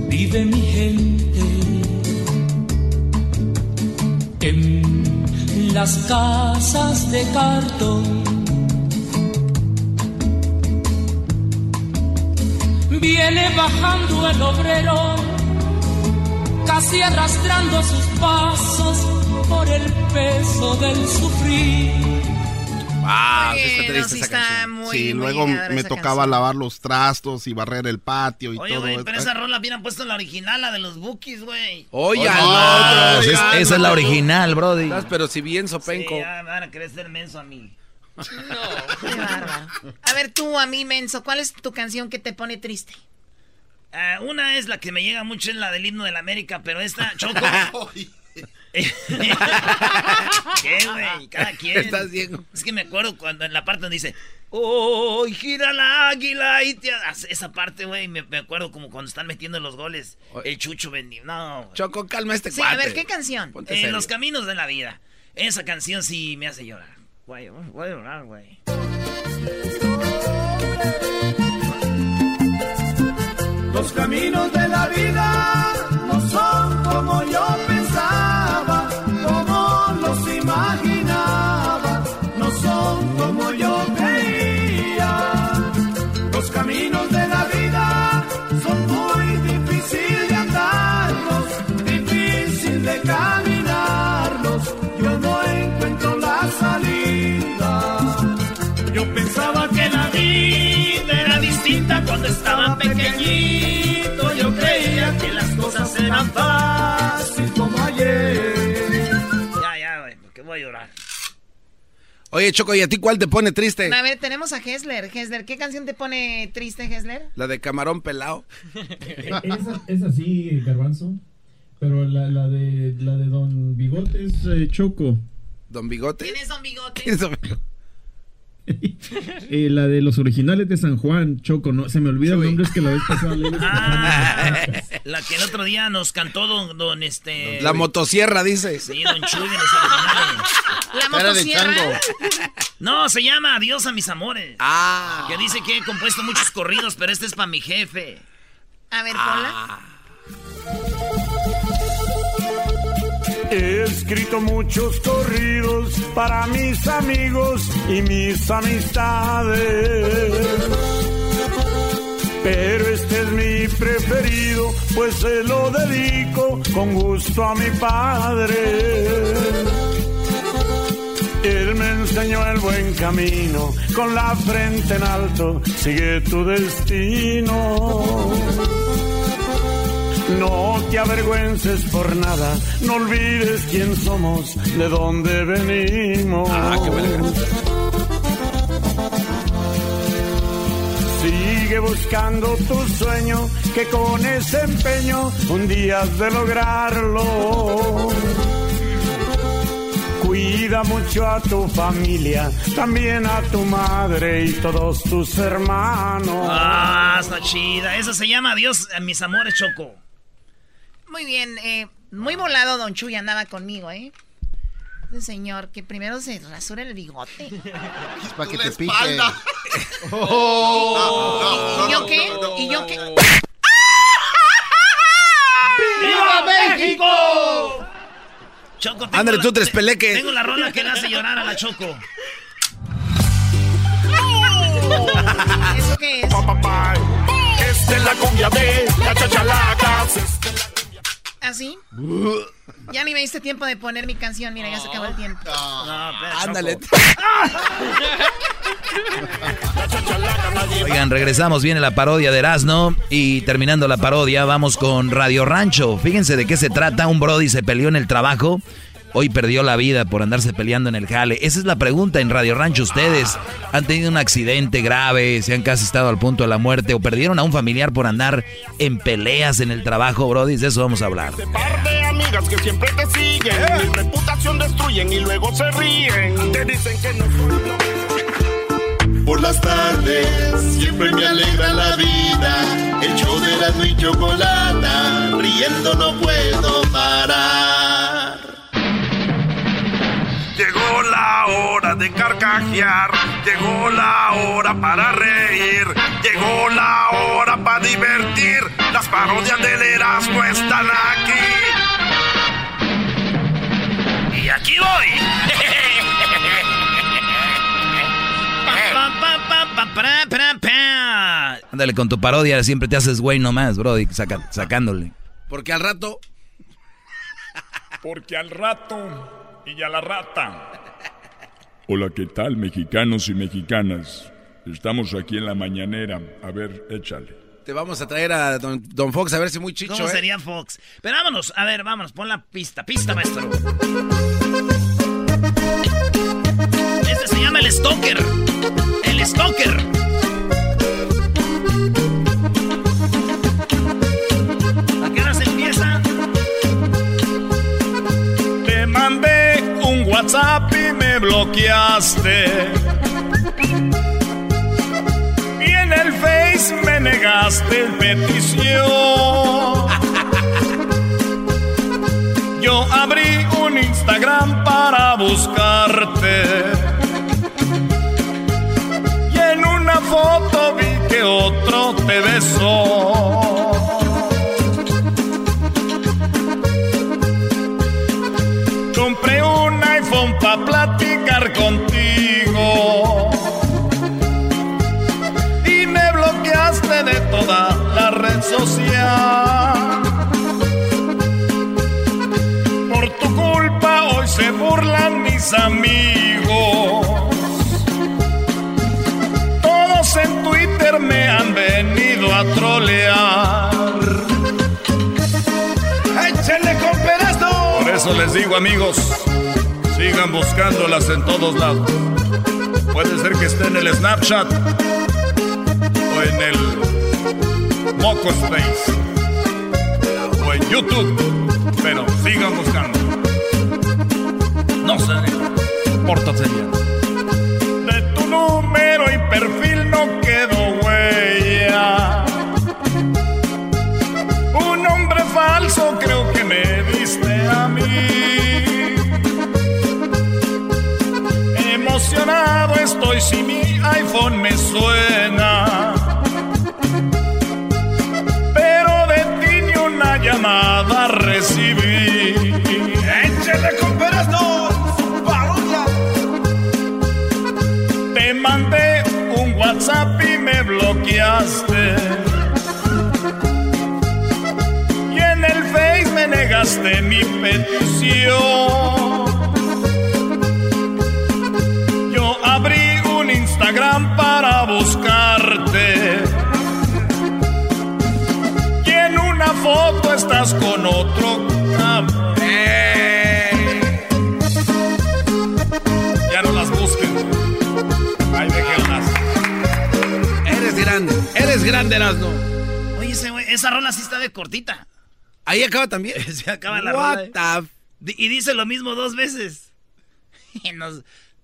vive mi gente las casas de cartón. Viene bajando el obrero, casi arrastrando sus pasos por el peso del sufrir. Ah, sí está triste esa canción. sí, muy luego me tocaba canción. lavar los trastos y barrer el patio y Oye, todo. güey, pero esa rola hubieran puesto la original, la de los Bookies, güey. Oye, esa es- esa es la original, brody. Pero si bien sopenco. Sí, ya me van a querer ser menso a mí. Qué bárbaro. A ver, tú, a mí, Menso, ¿cuál es tu canción que te pone triste? Ah, una es la que me llega mucho, es la del himno de la América, pero esta, Choco. ¿Qué, güey? Cada quien. Estás bien. Es que me acuerdo cuando en la parte donde dice, ¡Oh, gira la águila! Y te... Esa parte, güey, me, me acuerdo como cuando están metiendo los goles. El Chucho vendió. No. Choco, calma este Sí, a ver, ¿qué canción? Ponte En serio. los caminos de la vida. Esa canción sí me hace llorar. Güey, voy a llorar, güey. Los caminos de la vida no son como yo estaba pequeñito. Yo creía que las cosas eran fáciles como ayer. Ya, ya, güey, porque voy a llorar. Oye, Choco, ¿y a ti cuál te pone triste? A ver, tenemos a Hesler. Hesler, ¿qué canción te pone triste, Hesler? La de camarón pelado. ¿Es, es así, Garbanzo? Pero la, la de, la de Don Bigote es eh, Choco. ¿Don Bigote? ¿Quién es Don Bigote? ¿Quién es Don Bigote? Eh, la de los originales de San Juan, Choco, no, se me olvida el nombre, es que la vez pasada leí los Ah, la que el otro día nos cantó don, don este... La motosierra, dice. Sí, don Chuy de los originales. ¿La motosierra? No, se llama Adiós a mis amores. Ah. Que dice que he compuesto muchos corridos, pero este es para mi jefe. A ver, Ah. He escrito muchos corridos para mis amigos y mis amistades. Pero este es mi preferido, pues se lo dedico con gusto a mi padre. Él me enseñó el buen camino, con la frente en alto, sigue tu destino. No te avergüences por nada, no olvides quién somos, de dónde venimos. Ah, qué Sigue buscando tu sueño, que con ese empeño un día has de lograrlo. Cuida mucho a tu familia, también a tu madre y todos tus hermanos. Ah, está chida. Esa se llama Adiós a mis amores, Choco. Muy bien, eh, muy volado Don Chuy andaba conmigo, ¿eh? Ese señor que primero se rasura el bigote. Es para que te pique. ¿Y yo qué? ¿Y yo qué? ¡Viva México! Choco, tengo Ándale, la- tú, tres peleques. Tengo la rola que le hace llorar a la Choco. ¿Eso qué es? Esta es la cumbia de la chachalaca. ¿Así? Ya ni me diste tiempo de poner mi canción, mira, ya se acabó el tiempo. Ándale. Oigan, regresamos, viene la parodia de Erasmo y terminando la parodia vamos con Radio Rancho. Fíjense de qué se trata, un Brody se peleó en el trabajo, hoy perdió la vida por andarse peleando en el jale. Esa es la pregunta en Radio Rancho. ¿Ustedes han tenido un accidente grave, se han casi estado al punto de la muerte o perdieron a un familiar por andar en peleas en el trabajo, Brody? De eso vamos a hablar. Par de amigas que siempre te siguen, mi reputación destruyen y luego se ríen. Te dicen que no soy Por las tardes siempre me alegra la vida. El show de Erasmo y Chocolata, riendo no puedo parar. De carcajear, llegó la hora para reír, llegó la hora para divertir. Las parodias del Erasmo están aquí. Y aquí voy. Pa, pa, pa, pa, pa, pa, pa. Ándale con tu parodia, siempre te haces güey nomás, Brody, saca- sacándole. Porque al rato. Porque al rato y a la rata. Hola, ¿qué tal, mexicanos y mexicanas? Estamos aquí en la mañanera. A ver, échale. Te vamos a traer a Don, Don Fox a ver si muy chicho. ¿Cómo ¿eh? sería Fox? Pero vámonos, a ver, vámonos, pon la pista, pista, maestro. Este se llama el Stalker. El Stalker. WhatsApp y me bloqueaste. Y en el Face me negaste petición. Yo abrí un Instagram para buscarte. Y en una foto vi que otro te besó. Para platicar contigo. Y me bloqueaste de toda la red social. Por tu culpa hoy se burlan mis amigos. Todos en Twitter me han venido a trolear. ¡Échenle con pedazo! Por eso les digo, amigos, sigan buscándolas en todos lados. Puede ser que esté en el Snapchat o en el Moco Space o en YouTube. pero sigan buscando. No sé, pórtate bien. iPhone me suena. Pero de ti ni una llamada recibí. ¡Échale con no! ¡Parodia! Te mandé un WhatsApp y me bloqueaste. Y en el Face me negaste mi petición. Estás con otro cabrón. Ya no las busquen. Ahí déjenlas. Eres grande, eres grande, Erasno. Oye, ese güey, esa rola sí está de cortita. Ahí acaba también. Se acaba la What rola. eh. the Y dice lo mismo dos veces. Y nos-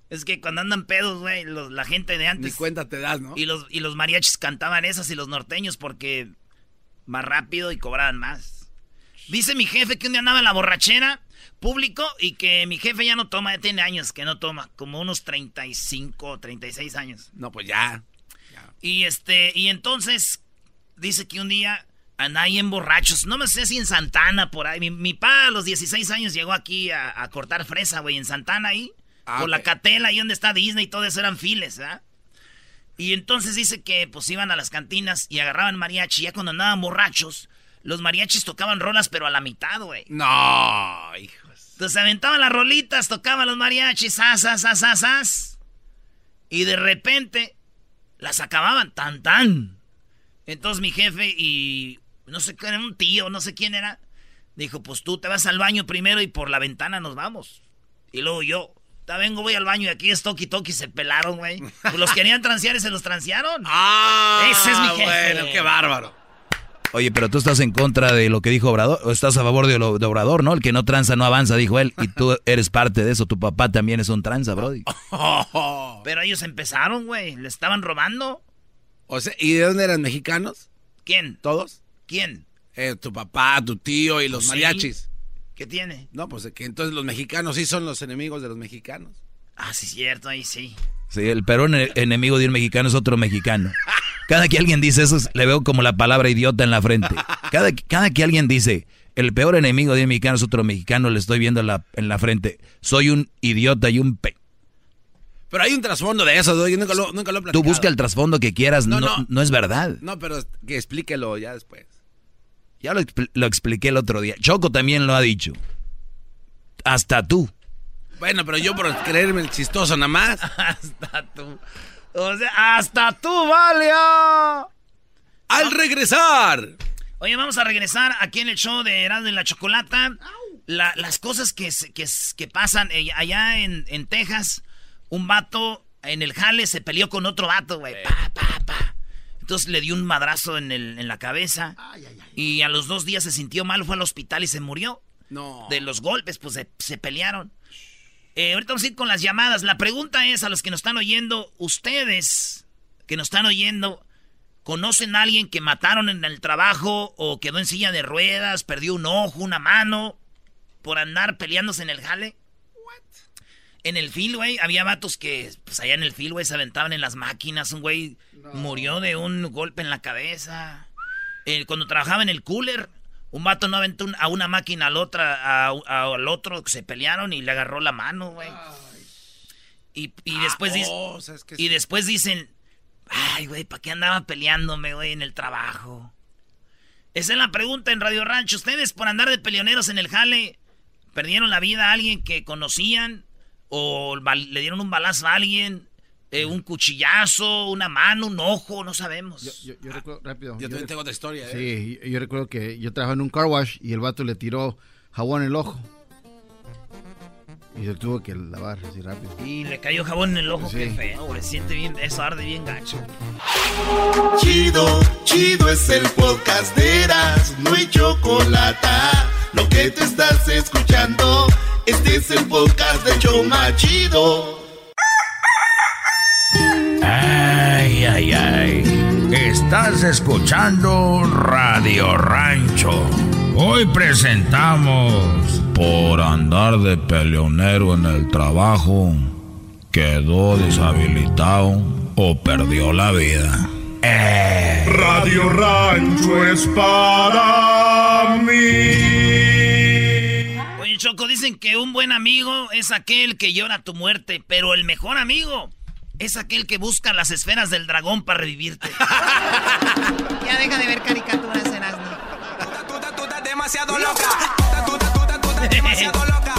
es que cuando andan pedos, güey, la gente de antes. Ni cuenta te das, ¿no? Y los, y los mariachis cantaban esas y los norteños porque más rápido y cobraban más. Dice mi jefe que un día andaba en la borrachera público y que mi jefe ya no toma, ya tiene años que no toma, como unos 35, 36 años. No, pues ya. Y este, y entonces dice que un día andaba ahí en borrachos, no me sé si en Santana por ahí. Mi, mi pa a los 16 años llegó aquí a, a cortar fresa, güey, en Santana ahí. Ah, por la catela, ahí donde está Disney y todo eso eran files, ¿verdad? Y entonces dice que pues iban a las cantinas y agarraban mariachi. Ya cuando andaban borrachos, los mariachis tocaban rolas, pero a la mitad, güey. No, hijos. Entonces aventaban las rolitas, tocaban los mariachis, as, as, as, as, as. Y de repente las acababan, tan, tan. Entonces mi jefe y no sé qué era un tío, no sé quién era, dijo, pues tú te vas al baño primero y por la ventana nos vamos. Y luego yo, vengo, voy al baño y aquí es toki toki, se pelaron, güey. Pues los querían transear y se los transearon. Ah, Ese es mi jefe. bueno, qué bárbaro. Oye, pero tú estás en contra de lo que dijo Obrador, o estás a favor de, lo, de Obrador, ¿no? El que no tranza no avanza, dijo él, y tú eres parte de eso. Tu papá también es un tranza, Brody. Pero ellos empezaron, güey, le estaban robando. O sea, ¿y de dónde eran mexicanos? ¿Quién? ¿Todos? ¿Quién? Eh, tu papá, tu tío y los sí. mariachis. ¿Qué tiene? No, pues que entonces los mexicanos sí son los enemigos de los mexicanos. Ah, sí, cierto, ahí sí. Sí, el peor ene- enemigo de un mexicano es otro mexicano. Cada que alguien dice eso, le veo como la palabra idiota en la frente. Cada, cada que alguien dice, el peor enemigo de un mexicano es otro mexicano, le estoy viendo en la, en la frente. Soy un idiota y un pe... Pero hay un trasfondo de eso, yo nunca lo, nunca lo he Tú platicado. busca el trasfondo que quieras, no, No, no, no. es verdad. No, pero que explíquelo ya después. Ya lo, lo expliqué el otro día. Choco también lo ha dicho. Hasta tú. Bueno, pero yo por creerme el chistoso nada más. hasta tú. O sea, hasta tú, Valio. Al regresar. Oye, vamos a regresar aquí en el show de Erasmo y la Chocolata. La- las cosas que, que, pasan eh, allá en, en Texas. Un vato en el jale se peleó con otro vato, güey. Pa, pa, pa. Entonces le dio un madrazo en, el- en la cabeza. Y a los dos días se sintió mal, fue al hospital y se murió. No. De los golpes, pues se, se pelearon. Eh, ahorita vamos a ir con las llamadas. La pregunta es a los que nos están oyendo, ustedes que nos están oyendo, ¿conocen a alguien que mataron en el trabajo o quedó en silla de ruedas, perdió un ojo, una mano, por andar peleándose en el jale? En el fil, güey, había vatos que, pues allá en el fil, güey, se aventaban en las máquinas. Un güey murió de un golpe en la cabeza. Eh, cuando trabajaba en el cooler, un vato no aventó a una máquina al, otra, a- a- al otro, se pelearon y le agarró la mano, güey. Y, y después oh, ¿sabes qué? y después dicen, ay, güey, ¿para qué andaba peleándome, güey, en el trabajo? Esa es la pregunta en Radio Rancho. ¿Ustedes por andar de peleoneros en el jale perdieron la vida a alguien que conocían? ¿O le dieron un balazo a alguien? Eh, ¿Un cuchillazo? ¿Una mano? ¿Un ojo? No sabemos. Yo, yo recuerdo, rápido. Yo también tengo otra historia, ¿eh? Sí, yo, yo recuerdo que yo trabajaba en un car wash y el vato le tiró jabón en el ojo. Y se tuvo que lavar así rápido. Y le cayó jabón en el ojo, Sí. qué feo, güey. Siente bien, eso arde bien gacho. Chido, chido es el podcast de Eras, no hay chocolate. lo que te estás escuchando, este es el podcast de Choma Chido. Ay, ay. Estás escuchando Radio Rancho. Hoy presentamos Por andar de peleonero en el trabajo, quedó deshabilitado o perdió la vida. Eh. Radio Rancho es para mí. Oye, Choco, dicen que un buen amigo es aquel que llora tu muerte, pero el mejor amigo es aquel que busca las esferas del dragón para revivirte. Ya deja de ver caricaturas, Erasmo. demasiado loca. demasiado loca.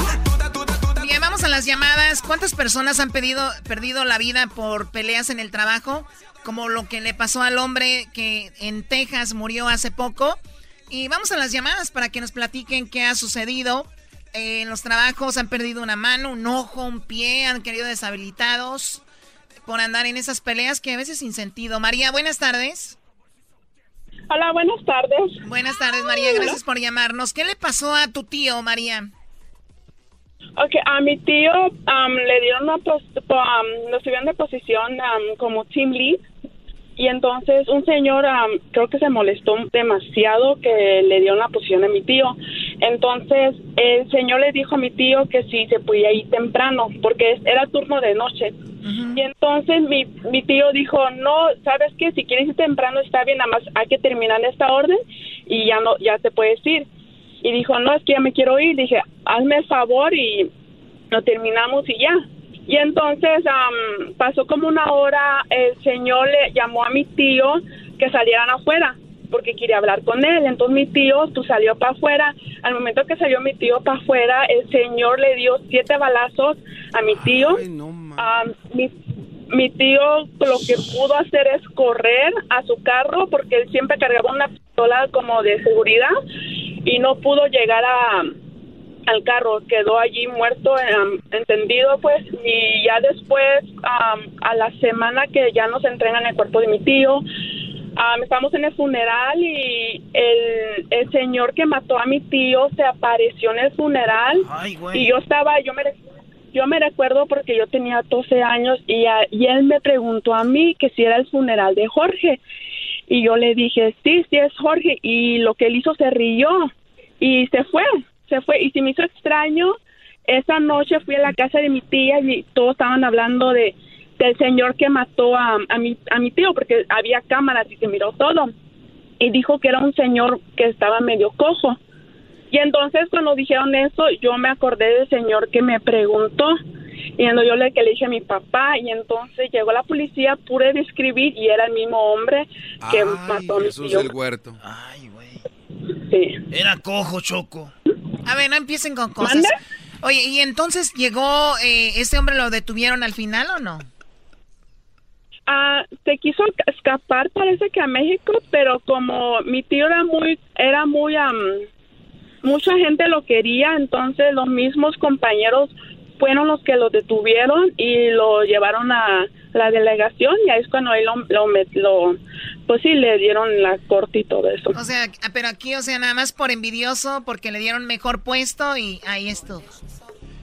Bien, vamos a las llamadas. ¿Cuántas personas han pedido, perdido la vida por peleas en el trabajo? Como lo que le pasó al hombre que en Texas murió hace poco. Y vamos a las llamadas para que nos platiquen qué ha sucedido. Eh, en los trabajos han perdido una mano, un ojo, un pie, han querido deshabilitados por andar en esas peleas que a veces sin sentido. María, buenas tardes. Hola, buenas tardes. Buenas tardes, María. Gracias por llamarnos. ¿Qué le pasó a tu tío, María? Ok, a mi tío le dieron una pos- po- am, lo subieron de posición como team lead y entonces un señor creo que se molestó demasiado que le dieron la posición a mi tío. Entonces el señor le dijo a mi tío que si se podía ir temprano porque era turno de noche. Y entonces mi, mi tío dijo, no, ¿sabes qué? Si quieres ir temprano está bien, nada más hay que terminar esta orden y ya no ya te puedes ir. Y dijo, no, es que ya me quiero ir. Dije, hazme el favor y lo terminamos y ya. Y entonces am, pasó como una hora, el señor le llamó a mi tío que salieran afuera porque quería hablar con él. Entonces mi tío pues, salió para afuera. Al momento que salió mi tío para afuera, el señor le dio siete balazos a mi tío. Am, mi, mi tío lo que pudo hacer es correr a su carro porque él siempre cargaba una pistola como de seguridad y no pudo llegar a al carro. Quedó allí muerto em, entendido pues y ya después am, a la semana que ya nos entregan el cuerpo de mi tío am, estamos en el funeral y el, el señor que mató a mi tío se apareció en el funeral y yo estaba yo me yo me recuerdo porque yo tenía 12 años y, a- y él me preguntó a mí que si era el funeral de Jorge. Y yo le dije, sí, sí es Jorge. Y lo que él hizo se rió y se fue, se fue. Y se me hizo extraño. Esa noche fui a la casa de mi tía y todos estaban hablando de del señor que mató a, a, mi, a mi tío porque había cámaras y se miró todo. Y dijo que era un señor que estaba medio cojo. Y entonces cuando dijeron eso, yo me acordé del señor que me preguntó. Y entonces yo le que le dije a mi papá y entonces llegó la policía, pude describir y era el mismo hombre que mató a mi Jesús tío. del huerto. Sí. Era cojo, Choco. A ver, no empiecen con cosas. Oye, ¿y entonces llegó, eh, este hombre lo detuvieron al final o no? Ah, se quiso escapar parece que a México, pero como mi tío era muy, era muy, am, mucha gente lo quería, entonces los mismos compañeros fueron los que lo detuvieron y lo llevaron a la delegación y ahí es cuando él lo, lo, met- lo- pues sí, le dieron la corte y todo eso. O sea, ah, pero aquí, o sea, nada más por envidioso, porque le dieron mejor puesto y ahí estuvo.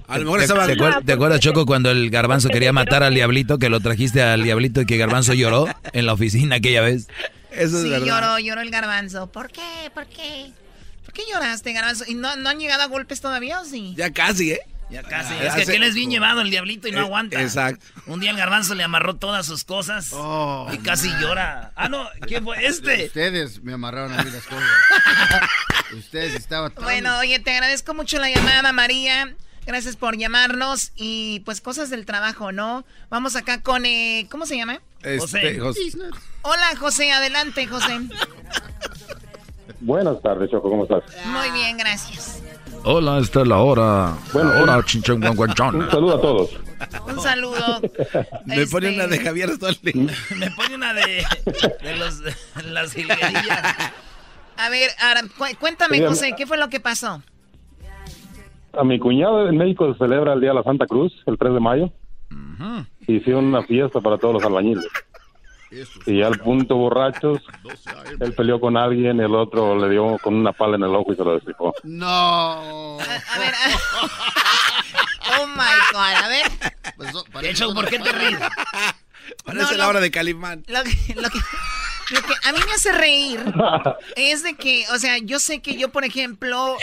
A lo mejor ¿Te, estaba... te acuer- te acuerdas, Choco, cuando el garbanzo quería matar al diablito, que lo trajiste al diablito y que garbanzo lloró en la oficina aquella vez? Eso sí, lloró, lloró el garbanzo. ¿Por qué? ¿Por qué? ¿Por qué lloraste, garbanzo? ¿Y no, no han llegado a golpes todavía o sí? Ya casi, ¿eh? Ya casi. Ah, es que hace- aquel es bien llevado el diablito y no Eh, aguanta. exacto. Un día el garbanzo le amarró todas sus cosas y casi llora. Ah, no, ¿quién fue este? Ustedes me amarraron a mí las cosas. Ustedes estaban tan... Bueno, oye, te agradezco mucho la llamada, María. Gracias por llamarnos y pues cosas del trabajo, ¿no? Vamos acá con, eh, ¿cómo se llama? Este, José. Hola, José, adelante, José. Buenas tardes, Choco, ¿cómo estás? Muy bien, gracias. Hola, esta es la hora. Bueno, la hora un- chinchanguanguanchón. Un saludo a todos. Un saludo. Me pone Este- una de Javier Solís. Me pone una de, de los, las jilguerillas. A ver, ahora, cu- cuéntame. José, ¿qué fue lo que pasó? A mi cuñado en México se celebra el Día de la Santa Cruz, el 3 de mayo. Hicieron una fiesta para todos los albañiles. Y al punto borrachos, él peleó con alguien, el otro le dio con una pala en el ojo y se lo despejó. No. A ver, a ver. Oh my God, a ver. De hecho, ¿por qué te ríes? Parece No, la hora de Calimán. Lo que, lo que- lo que a mí me hace reír es de que, o sea, yo sé que yo, por ejemplo,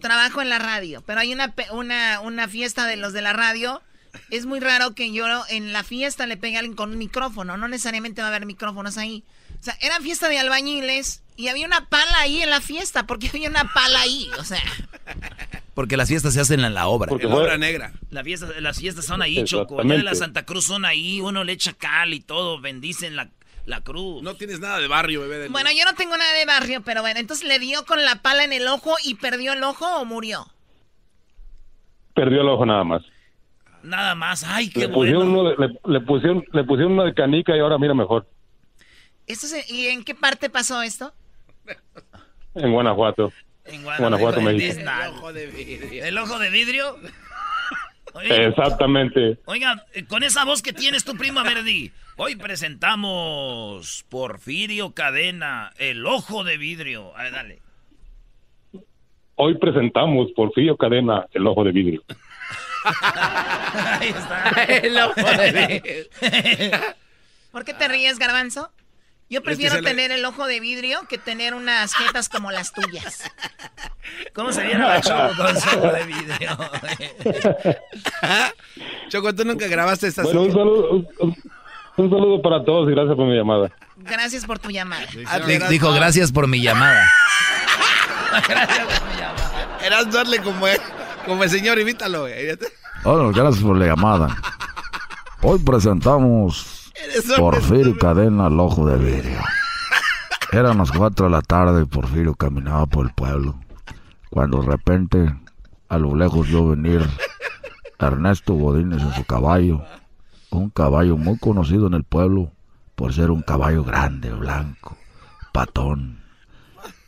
trabajo en la radio, pero hay una, pe- una, una fiesta de los de la radio. Es muy raro que yo en la fiesta le pegue a alguien con un micrófono. No necesariamente va a haber micrófonos ahí. O sea, era fiesta de albañiles y había una pala ahí en la fiesta. ¿Por qué había una pala ahí? O sea, Porque las fiestas se hacen en la obra. Porque La fue- obra negra. La fiesta, las fiestas son ahí, Choco. De la. Santa Cruz son ahí. Uno le echa cal y todo. Bendicen la, la cruz. No tienes nada de barrio, bebé. de- bueno, yo no tengo nada de barrio, pero bueno, entonces le dio con la pala en el ojo y perdió el ojo o murió. Perdió el ojo nada más. Nada más. Ay, qué Le pusieron, bueno. uno de, le, le pusieron, le pusieron uno de canica y ahora mira mejor. Esto se- ¿Y en qué parte pasó esto? En Guanajuato. En Guanajuato, México. El ojo de vidrio. Oye, Exactamente. Oiga, eh, con esa voz que tienes tu primo Verdi, hoy presentamos Porfirio Cadena, el ojo de vidrio. A ver, dale. Hoy presentamos Porfirio Cadena, el ojo de vidrio. Ahí está. El ojo de ¿Por qué te ríes, Garbanzo? Yo prefiero se le- tener el ojo de vidrio que tener unas jetas como las tuyas. ¿Cómo se viene la Choco con su ojo de vidrio? Choco, tú nunca grabaste esta Bueno, un saludo, un, saludo para todos y gracias por mi llamada. Gracias por tu llamada. Di- Dijo, gracias por mi llamada. Eras darle como el, como el señor, invítalo. güey. Bueno, gracias por la llamada. Hoy presentamos Porfirio Cadena al ojo de vidrio. Eran las 4 de la tarde y Porfirio caminaba por el pueblo. Cuando de repente, a lo lejos vio venir Ernesto Godínez en su caballo. Un caballo muy conocido en el pueblo por ser un caballo grande, blanco, patón,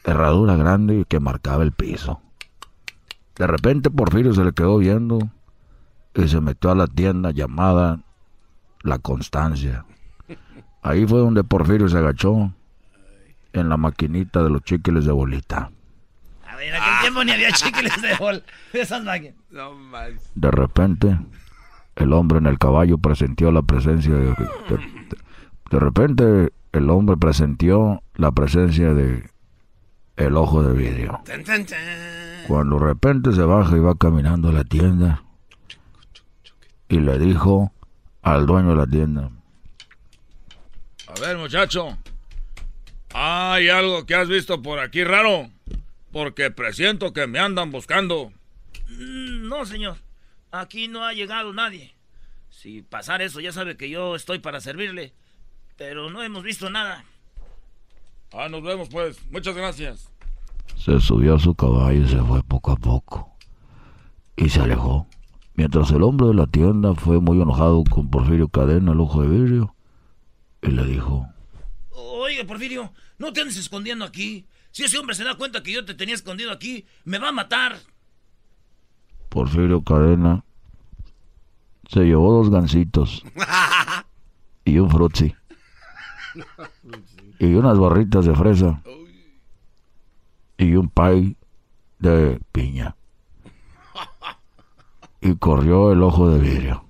herradura grande y que marcaba el piso. De repente Porfirio se le quedó viendo y se metió a la tienda llamada La Constancia. Ahí fue donde Porfirio se agachó en la maquinita de los chiquiles de bolita. A ver, en aquel tiempo ni había chicles de bol. de Esas máquinas. No más. De repente, el hombre en el caballo presintió la presencia de... De, de repente, el hombre presintió la presencia de... El ojo de vidrio. Cuando de repente se baja y va caminando a la tienda y le dijo al dueño de la tienda, A ver, muchacho. ¿Hay algo que has visto por aquí raro? Porque presiento que me andan buscando. Mm, No, señor. Aquí no ha llegado nadie. Si pasara eso, ya sabe que yo estoy para servirle. Pero no hemos visto nada. Ah, nos vemos pues. Muchas gracias. se subió a su caballo y se fue poco a poco y se alejó. Mientras el hombre de la tienda fue muy enojado con Porfirio Cadena, el ojo de vidrio, y le dijo, Oiga, Porfirio, no te andes escondiendo aquí. Si ese hombre se da cuenta que yo te tenía escondido aquí, me va a matar. Porfirio Cadena se llevó dos gancitos y un frutzi y unas barritas de fresa y un pie de piña y corrió el ojo de vidrio.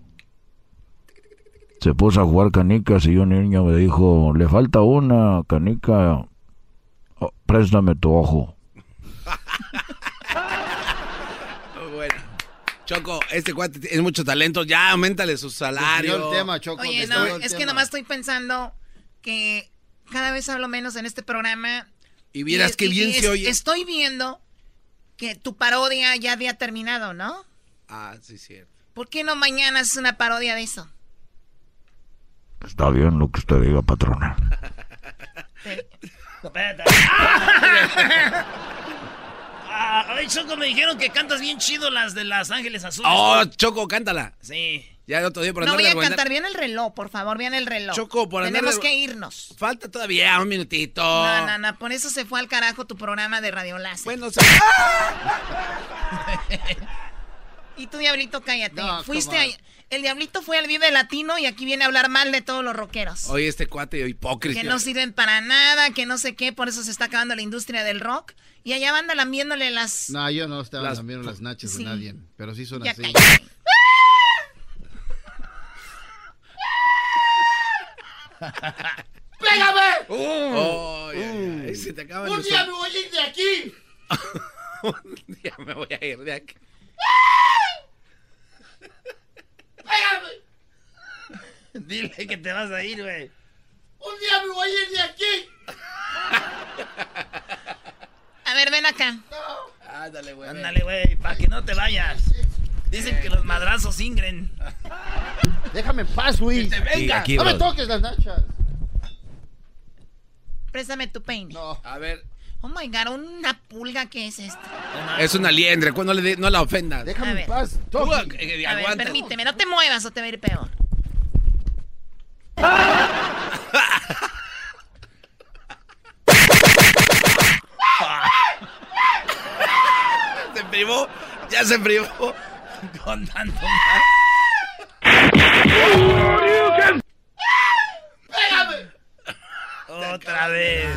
Se puso a jugar canicas y un niño me dijo, le falta una canica, Oh, préstame tu ojo. Bueno. Choco, este cuate tiene mucho talento. Ya, aumentale su salario. Desvió el tema, Choco. Oye, no, el es que nomás estoy pensando que cada vez hablo menos en este programa. Y vieras qué bien es- se oye. Estoy viendo que tu parodia ya había terminado, ¿no? Ah, sí, cierto. ¿Por qué no mañana haces una parodia de eso? Está bien lo que usted diga, patrona. Espérate. Ah, ay, Choco, me dijeron que cantas bien chido las de Las Ángeles Azules. Oh, Choco, cántala. Sí. Ya el otro día por No voy a cantar bien el reloj, por favor, bien el reloj. Choco, por andar Tenemos de- que irnos. Falta todavía un minutito. No, no, no, por eso se fue al carajo tu programa de Radio Láser. Bueno, se... Y tú, Diablito, cállate. No, Fuiste a- El Diablito fue al Vive Latino y aquí viene a hablar mal de todos los rockeros. Oye, este cuate hipócrita. Que no sirven para nada, que no sé qué, por eso se está acabando la industria del rock. Y allá van lambiéndole las... No, yo no estaba Las- las nachas Sí. de nadie, pero sí son Ya así. cállate. ¡Pégame! Oh, se te acaban ¡Un día me voy a ir de aquí! Un día me voy a ir de aquí. ¡Pégame! Dile que te vas a ir, güey. ¡Un día me voy a ir de aquí! A ver, ven acá. Ándale, güey. Ándale, güey, para que no te vayas. Dicen que los madrazos ingren. Déjame en paz, Luis. Que te venga. aquí, no me toques las nachas. Préstame tu peine. A ver. Oh my God, una pulga, ¿qué es esto? Es una liendre, cuando le de- no la ofendas. Déjame en paz. Tú, Toki. eh, A ver, permíteme, no te muevas o te va a ir peor. Se privó, ya se privó. Con tanto ¡Pégame! Otra vez.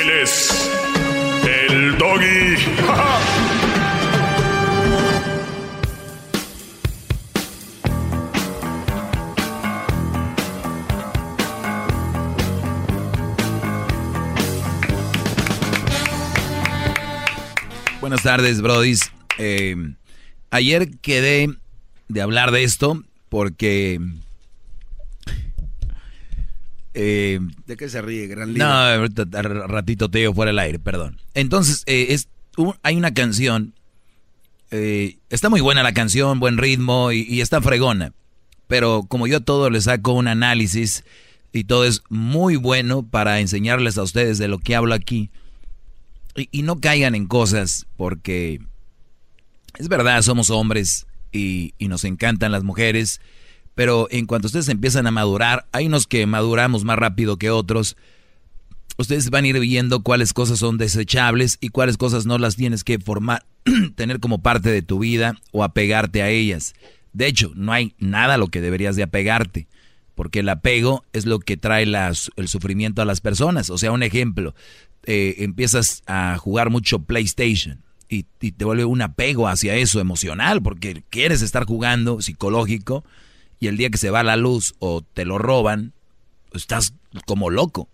Él es el doggy. Buenas tardes, Brodis. Eh, ayer quedé de hablar de esto porque... eh, ¿De qué se ríe, gran líder? no, ratito te digo fuera del aire, perdón. Entonces, eh, es, hay una canción, eh, está muy buena la canción, buen ritmo y, y está fregona. Pero como yo a todo le saco un análisis y todo es muy bueno para enseñarles a ustedes de lo que hablo aquí. Y, y no caigan en cosas porque es verdad, somos hombres y, y nos encantan las mujeres, pero en cuanto ustedes empiezan a madurar, hay unos que maduramos más rápido que otros. Ustedes van a ir viendo cuáles cosas son desechables y cuáles cosas no las tienes que formar, tener como parte de tu vida o apegarte a ellas. De hecho, no hay nada a lo que deberías de apegarte, porque el apego es lo que trae el sufrimiento a las personas. O sea, un ejemplo, eh, empiezas a jugar mucho PlayStation y, y te vuelve un apego hacia eso emocional, porque quieres estar jugando psicológico y el día que se va la luz o te lo roban, estás como loco.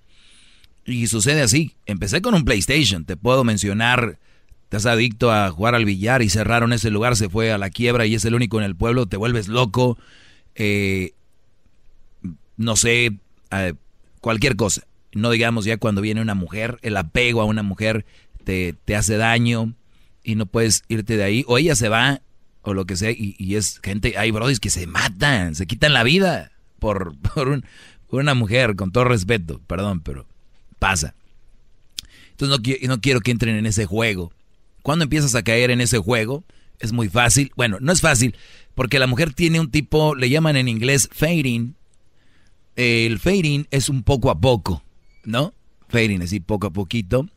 Y sucede así. Empecé con un PlayStation, te puedo mencionar, estás adicto a jugar al billar y cerraron ese lugar, se fue a la quiebra y es el único en el pueblo, te vuelves loco, eh, no sé, cualquier cosa. No digamos ya cuando viene una mujer, el apego a una mujer te, te hace daño y no puedes irte de ahí, o ella se va, o lo que sea, y, es gente, hay brodis que se matan, se quitan la vida por, por, un- por una mujer, con todo respeto, perdón, pero pasa. Entonces no, no quiero que entren en ese juego. Cuando empiezas a caer en ese juego, es muy fácil. Bueno, no es fácil, porque la mujer tiene un tipo, le llaman en inglés fading. El fading es un poco a poco, ¿no? Fading, así poco a poquito.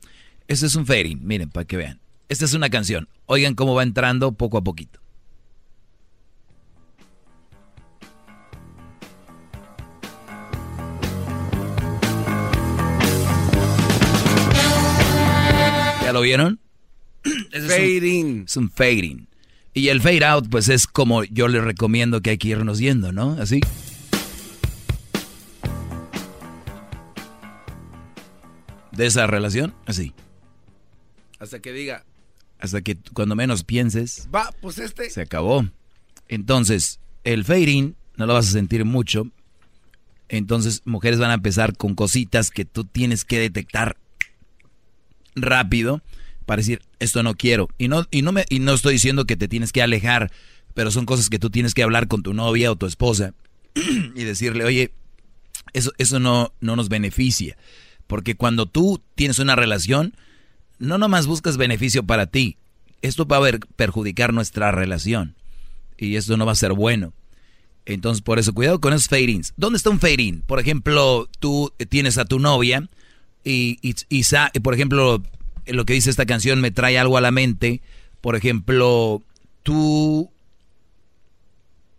Este es un fading, miren, para que vean. Esta es una canción. Oigan cómo va entrando poco a poquito. Lo vieron? Fading. Es un, es un fading. Y el fade out, pues es como yo les recomiendo que hay que irnos yendo, ¿no? Así. De esa relación, así. Hasta que diga, Hasta que cuando menos pienses, va, pues este. se acabó. Entonces, el fading no lo vas a sentir mucho. Entonces, mujeres van a empezar con cositas que tú tienes que detectar rápido para decir, esto no quiero. Y no, y no, me, y no estoy diciendo que te tienes que alejar, pero son cosas que tú tienes que hablar con tu novia o tu esposa y decirle, oye, eso, eso no, no nos beneficia. Porque cuando tú tienes una relación, no nomás buscas beneficio para ti. Esto va a ver, perjudicar nuestra relación. Y esto no va a ser bueno. Entonces, por eso, cuidado con esos fade-ins. ¿Dónde está un fade-in? Por ejemplo, tú tienes a tu novia y, y, y, por ejemplo, lo que dice esta canción me trae algo a la mente. Por ejemplo, tú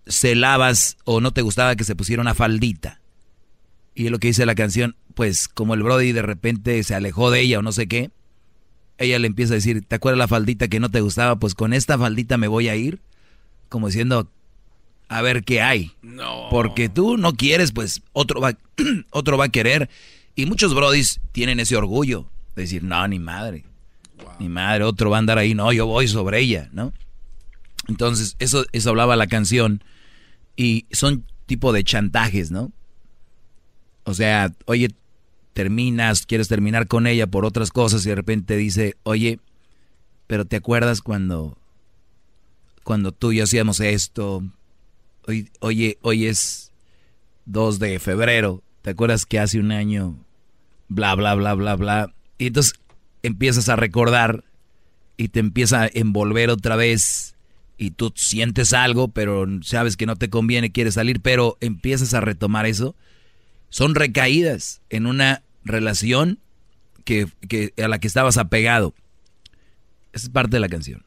celabas o no te gustaba que se pusiera una faldita. Y es lo que dice la canción, pues como el Brody de repente se alejó de ella o no sé qué, ella le empieza a decir, ¿te acuerdas la faldita que no te gustaba? Pues con esta faldita me voy a ir. Como diciendo, a ver qué hay. No. Porque tú no quieres, pues otro va, otro va a querer. Y muchos brodis tienen ese orgullo de decir, no, ni madre. Ni madre, otro va a andar ahí, no, yo voy sobre ella, ¿no? Entonces, eso, eso hablaba la canción. Y son tipo de chantajes, ¿no? O sea, oye, terminas, quieres terminar con ella por otras cosas y de repente dice, oye, pero ¿te acuerdas cuando, cuando tú y yo hacíamos esto? Oye, hoy es 2 de febrero, ¿te acuerdas que hace un año? Bla, bla, bla, bla, bla. Y entonces empiezas a recordar y te empieza a envolver otra vez y tú sientes algo, pero sabes que no te conviene, quieres salir, pero empiezas a retomar eso. Son recaídas en una relación que, que, a la que estabas apegado. Esa es parte de la canción.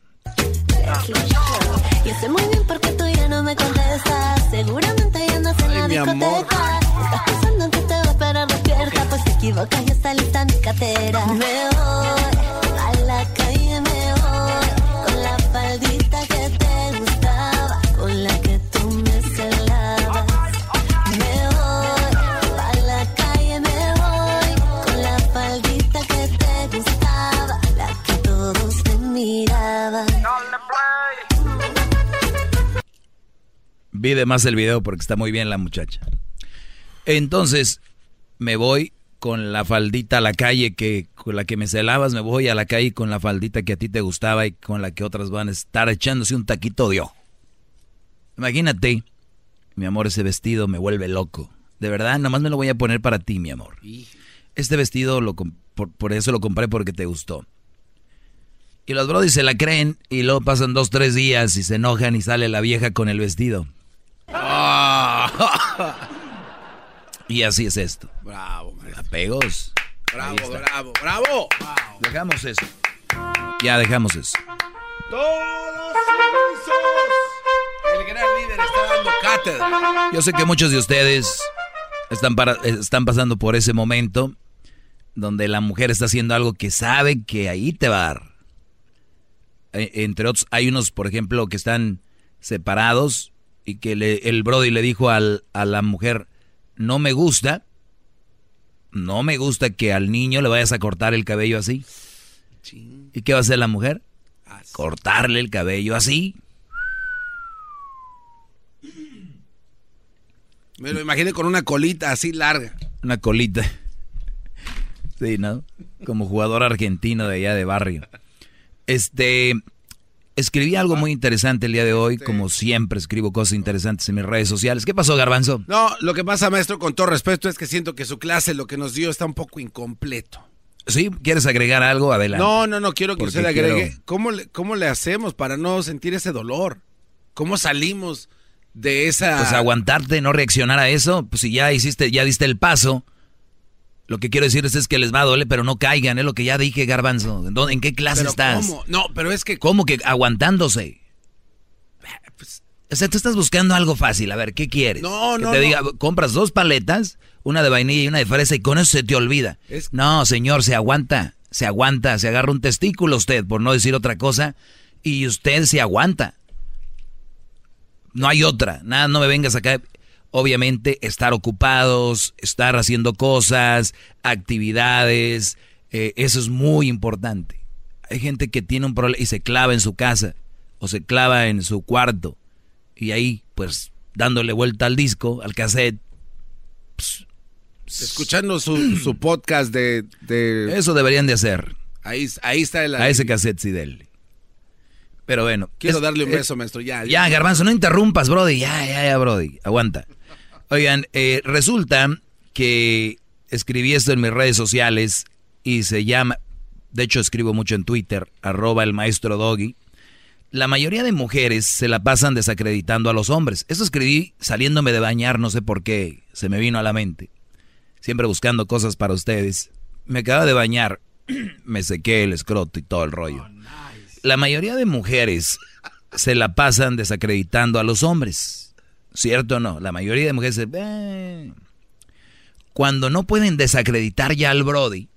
Equivocas y está lista mi cartera. Me voy a la calle, me voy con la faldita que te gustaba, con la que tú me celabas. Me voy a la calle, me voy con la faldita que te gustaba, la que todos te miraban. Vi de más el video porque está muy bien la muchacha. Entonces, me voy con la faldita a la calle que con la que me celabas, me voy a la calle con la faldita que a ti te gustaba y con la que otras van a estar echándose un taquito de ojo. Imagínate, mi amor, ese vestido me vuelve loco. De verdad, nomás me lo voy a poner para ti, mi amor. Este vestido lo por, por, eso lo compré porque te gustó. Y los brodis se la creen y luego pasan dos, tres días y se enojan y sale la vieja con el vestido. y así es esto. Bravo, Apegos. Bravo, bravo, bravo. Dejamos eso. Ya dejamos eso. Todos El gran líder está dando cátedra. Yo sé que muchos de ustedes están, para, están pasando por ese momento donde la mujer está haciendo algo que sabe que ahí te va a dar. E, entre otros, hay unos, por ejemplo, que están separados y que le, el Brody le dijo al, a la mujer, no me gusta, no me gusta que al niño le vayas a cortar el cabello así. ¿Y qué va a hacer la mujer? Cortarle el cabello así. Me lo imaginé con una colita así larga. Una colita. Sí, ¿no? Como jugador argentino de allá de barrio. Este, escribí algo muy interesante el día de hoy, como siempre escribo cosas interesantes en mis redes sociales. ¿Qué pasó, Garbanzo? No, lo que pasa, maestro, con todo respeto, es que siento que su clase, lo que nos dio, está un poco incompleto. ¿Sí? ¿Quieres agregar algo? Adelante. No, no, no, quiero que usted le agregue. ¿Cómo, le, ¿Cómo le hacemos para no sentir ese dolor? ¿Cómo salimos de esa... Pues aguantarte, no reaccionar a eso. Pues si ya hiciste, ya diste el paso, lo que quiero decirles es que les va a doler, pero no caigan, es lo que ya dije, Garbanzo. ¿En qué clase estás? ¿cómo? No, pero es que... ¿Cómo que aguantándose? Pues, o sea, tú estás buscando algo fácil. A ver, ¿qué quieres? No, que no, te no. diga, compras dos paletas, una de vainilla y una de fresa, y con eso se te olvida. Es- No, señor, se aguanta, se aguanta, se agarra un testículo usted, por no decir otra cosa, y usted se aguanta. No hay otra, nada, no me vengas acá. Obviamente, estar ocupados, estar haciendo cosas, actividades, eh, eso es muy importante. Hay gente que tiene un problema y se clava en su casa o se clava en su cuarto y ahí, pues, dándole vuelta al disco, al cassette. Escuchando su, su podcast de, de- Eso deberían de hacer. Ahí, ahí está el... A ese cassette sí. Pero bueno. Quiero es- darle un beso, maestro. Ya, Ya, Garbanzo, no interrumpas, Brody. Ya, ya, ya, Brody. Aguanta. Oigan, eh, resulta que escribí esto en mis redes sociales y se llama, de hecho escribo mucho en Twitter, arroba el maestro Doggy. La mayoría de mujeres se la pasan desacreditando a los hombres. Eso escribí saliéndome de bañar, no sé por qué, se me vino a la mente. Siempre buscando cosas para ustedes. Me acaba de bañar, me sequé el escroto y todo el rollo. La mayoría de mujeres se la pasan desacreditando a los hombres. ¿Cierto o no? La mayoría de mujeres. "Eh". Cuando no pueden desacreditar ya al Brody,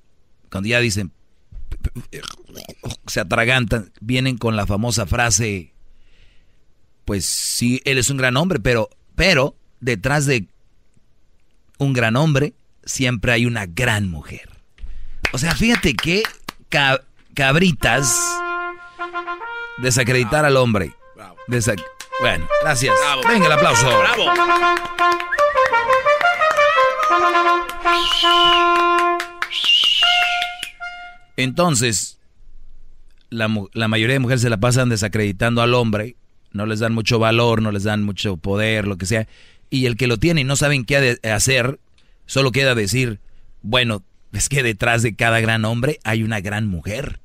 cuando ya dicen, se atragantan, vienen con la famosa frase, pues sí, él es un gran hombre, pero, pero detrás de un gran hombre siempre hay una gran mujer. O sea, fíjate ca- cabritas desacreditar al hombre. Bueno, gracias. Venga el aplauso. Entonces, la, la mayoría de mujeres se la pasan desacreditando al hombre, no les dan mucho valor, no les dan mucho poder, lo que sea, y el que lo tiene y no saben qué ha de hacer, solo queda decir, bueno, es que detrás de cada gran hombre hay una gran mujer.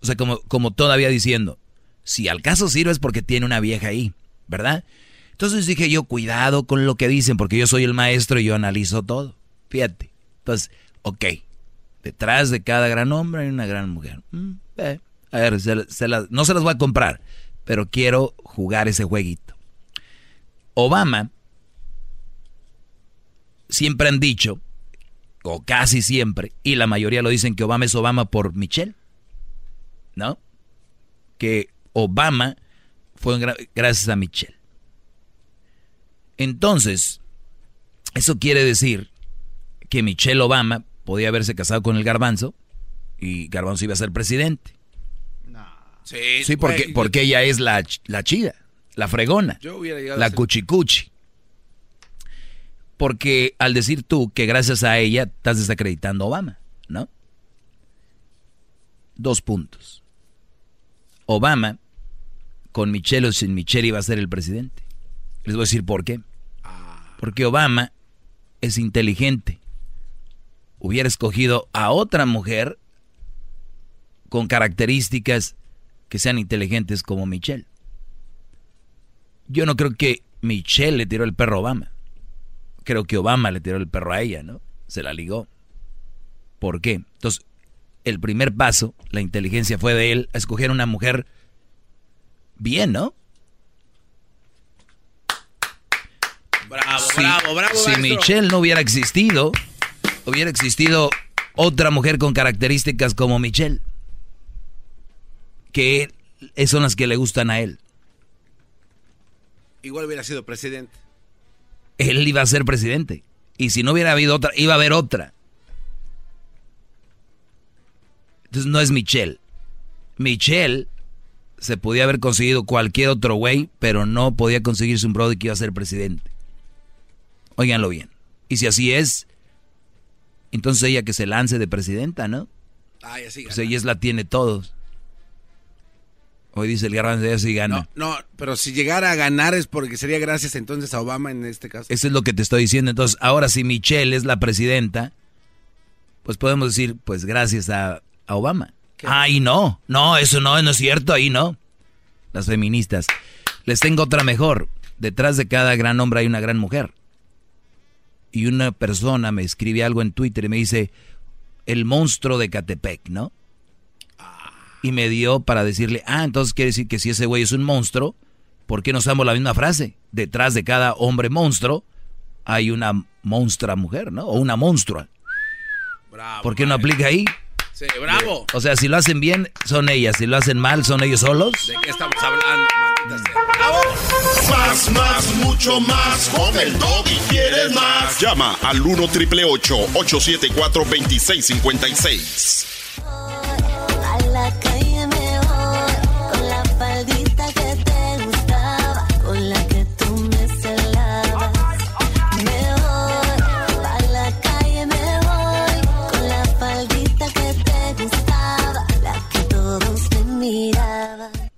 O sea, como, como todavía diciendo, si al caso sirve es porque tiene una vieja ahí, ¿verdad? Entonces dije yo, cuidado con lo que dicen, porque yo soy el maestro y yo analizo todo. Fíjate. Entonces, ok, detrás de cada gran hombre hay una gran mujer. Mm, eh, A ver, no se las voy a comprar, pero quiero jugar ese jueguito. Obama, siempre han dicho, o casi siempre, y la mayoría lo dicen que Obama es Obama por Michelle, ¿no? Que Obama fue gra- gracias a Michelle. Entonces, eso quiere decir que Michelle Obama podía haberse casado con el garbanzo y garbanzo iba a ser presidente. Sí, Sí, porque, güey, porque ella es la, la chida, la fregona, Yo la cuchicuchi. Porque al decir tú que gracias a ella estás desacreditando a Obama, ¿no? Dos puntos. Obama, con Michelle o sin Michelle, iba a ser el presidente. Les voy a decir por qué. Porque Obama es inteligente. Hubiera escogido a otra mujer con características que sean inteligentes como Michelle. Yo no creo que Michelle le tiró el perro a Obama. Creo que Obama le tiró el perro a ella, ¿no? Se la ligó. ¿Por qué? Entonces, el primer paso, la inteligencia fue de él a escoger una mujer bien, ¿no? Bravo, Si- bravo, bravo. Si maestro. Michelle no hubiera existido, hubiera existido otra mujer con características como Michelle. Que son las que le gustan a él. Igual hubiera sido presidente. Él iba a ser presidente. Y si no hubiera habido otra, iba a haber otra. Entonces no es Michelle. Michelle se podía haber conseguido cualquier otro güey, pero no podía conseguirse un brother que iba a ser presidente. Óiganlo bien. Y si así es, entonces ella que se lance de presidenta, ¿no? Ay, así Pues ella es la tiene todos. Hoy dice el garbanzo, ella sí gana. No, pero si llegara a ganar es porque sería gracias entonces a Obama en este caso. Eso es lo que te estoy diciendo. Entonces, ahora si Michelle es la presidenta, pues podemos decir, pues gracias a, a Obama. Ahí no, no, eso no, no es cierto, ahí no. Las feministas. Les tengo otra mejor. Detrás de cada gran hombre hay una gran mujer. Y una persona me escribe algo en Twitter y me dice, el monstruo de Catepec, ¿no? Y me dio para decirle, ah, entonces quiere decir que si ese güey es un monstruo, ¿por qué no usamos la misma frase? Detrás de cada hombre monstruo hay una monstrua mujer, ¿no? O una monstrua. Bravo. ¿Por qué no aplica ahí? Sí, bravo. O sea, si lo hacen bien, son ellas. Si lo hacen mal, son ellos solos. ¿De qué estamos hablando, maldita sea? Más, más, mucho más. Con el y quieres más. Llama al 1 triple 874 2656.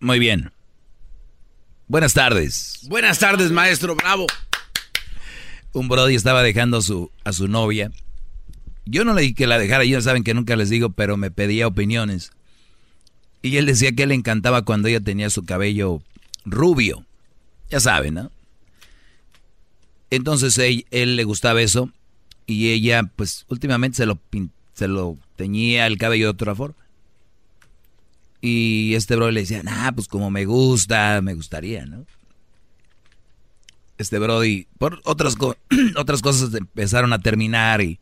Muy bien. Buenas tardes. Buenas tardes, maestro, bravo. Un Brody estaba dejando a su, a su novia. Yo no le dije que la dejara, ellos saben que nunca les digo, pero me pedía opiniones. Y él decía que le encantaba cuando ella tenía su cabello rubio. Ya saben, ¿no? Entonces él, él le gustaba eso y ella, pues últimamente se lo, se lo teñía el cabello de otra forma. Y este bro le decía, nah, pues como me gusta, me gustaría, ¿no? Este Brody, por otras, otras cosas empezaron a terminar y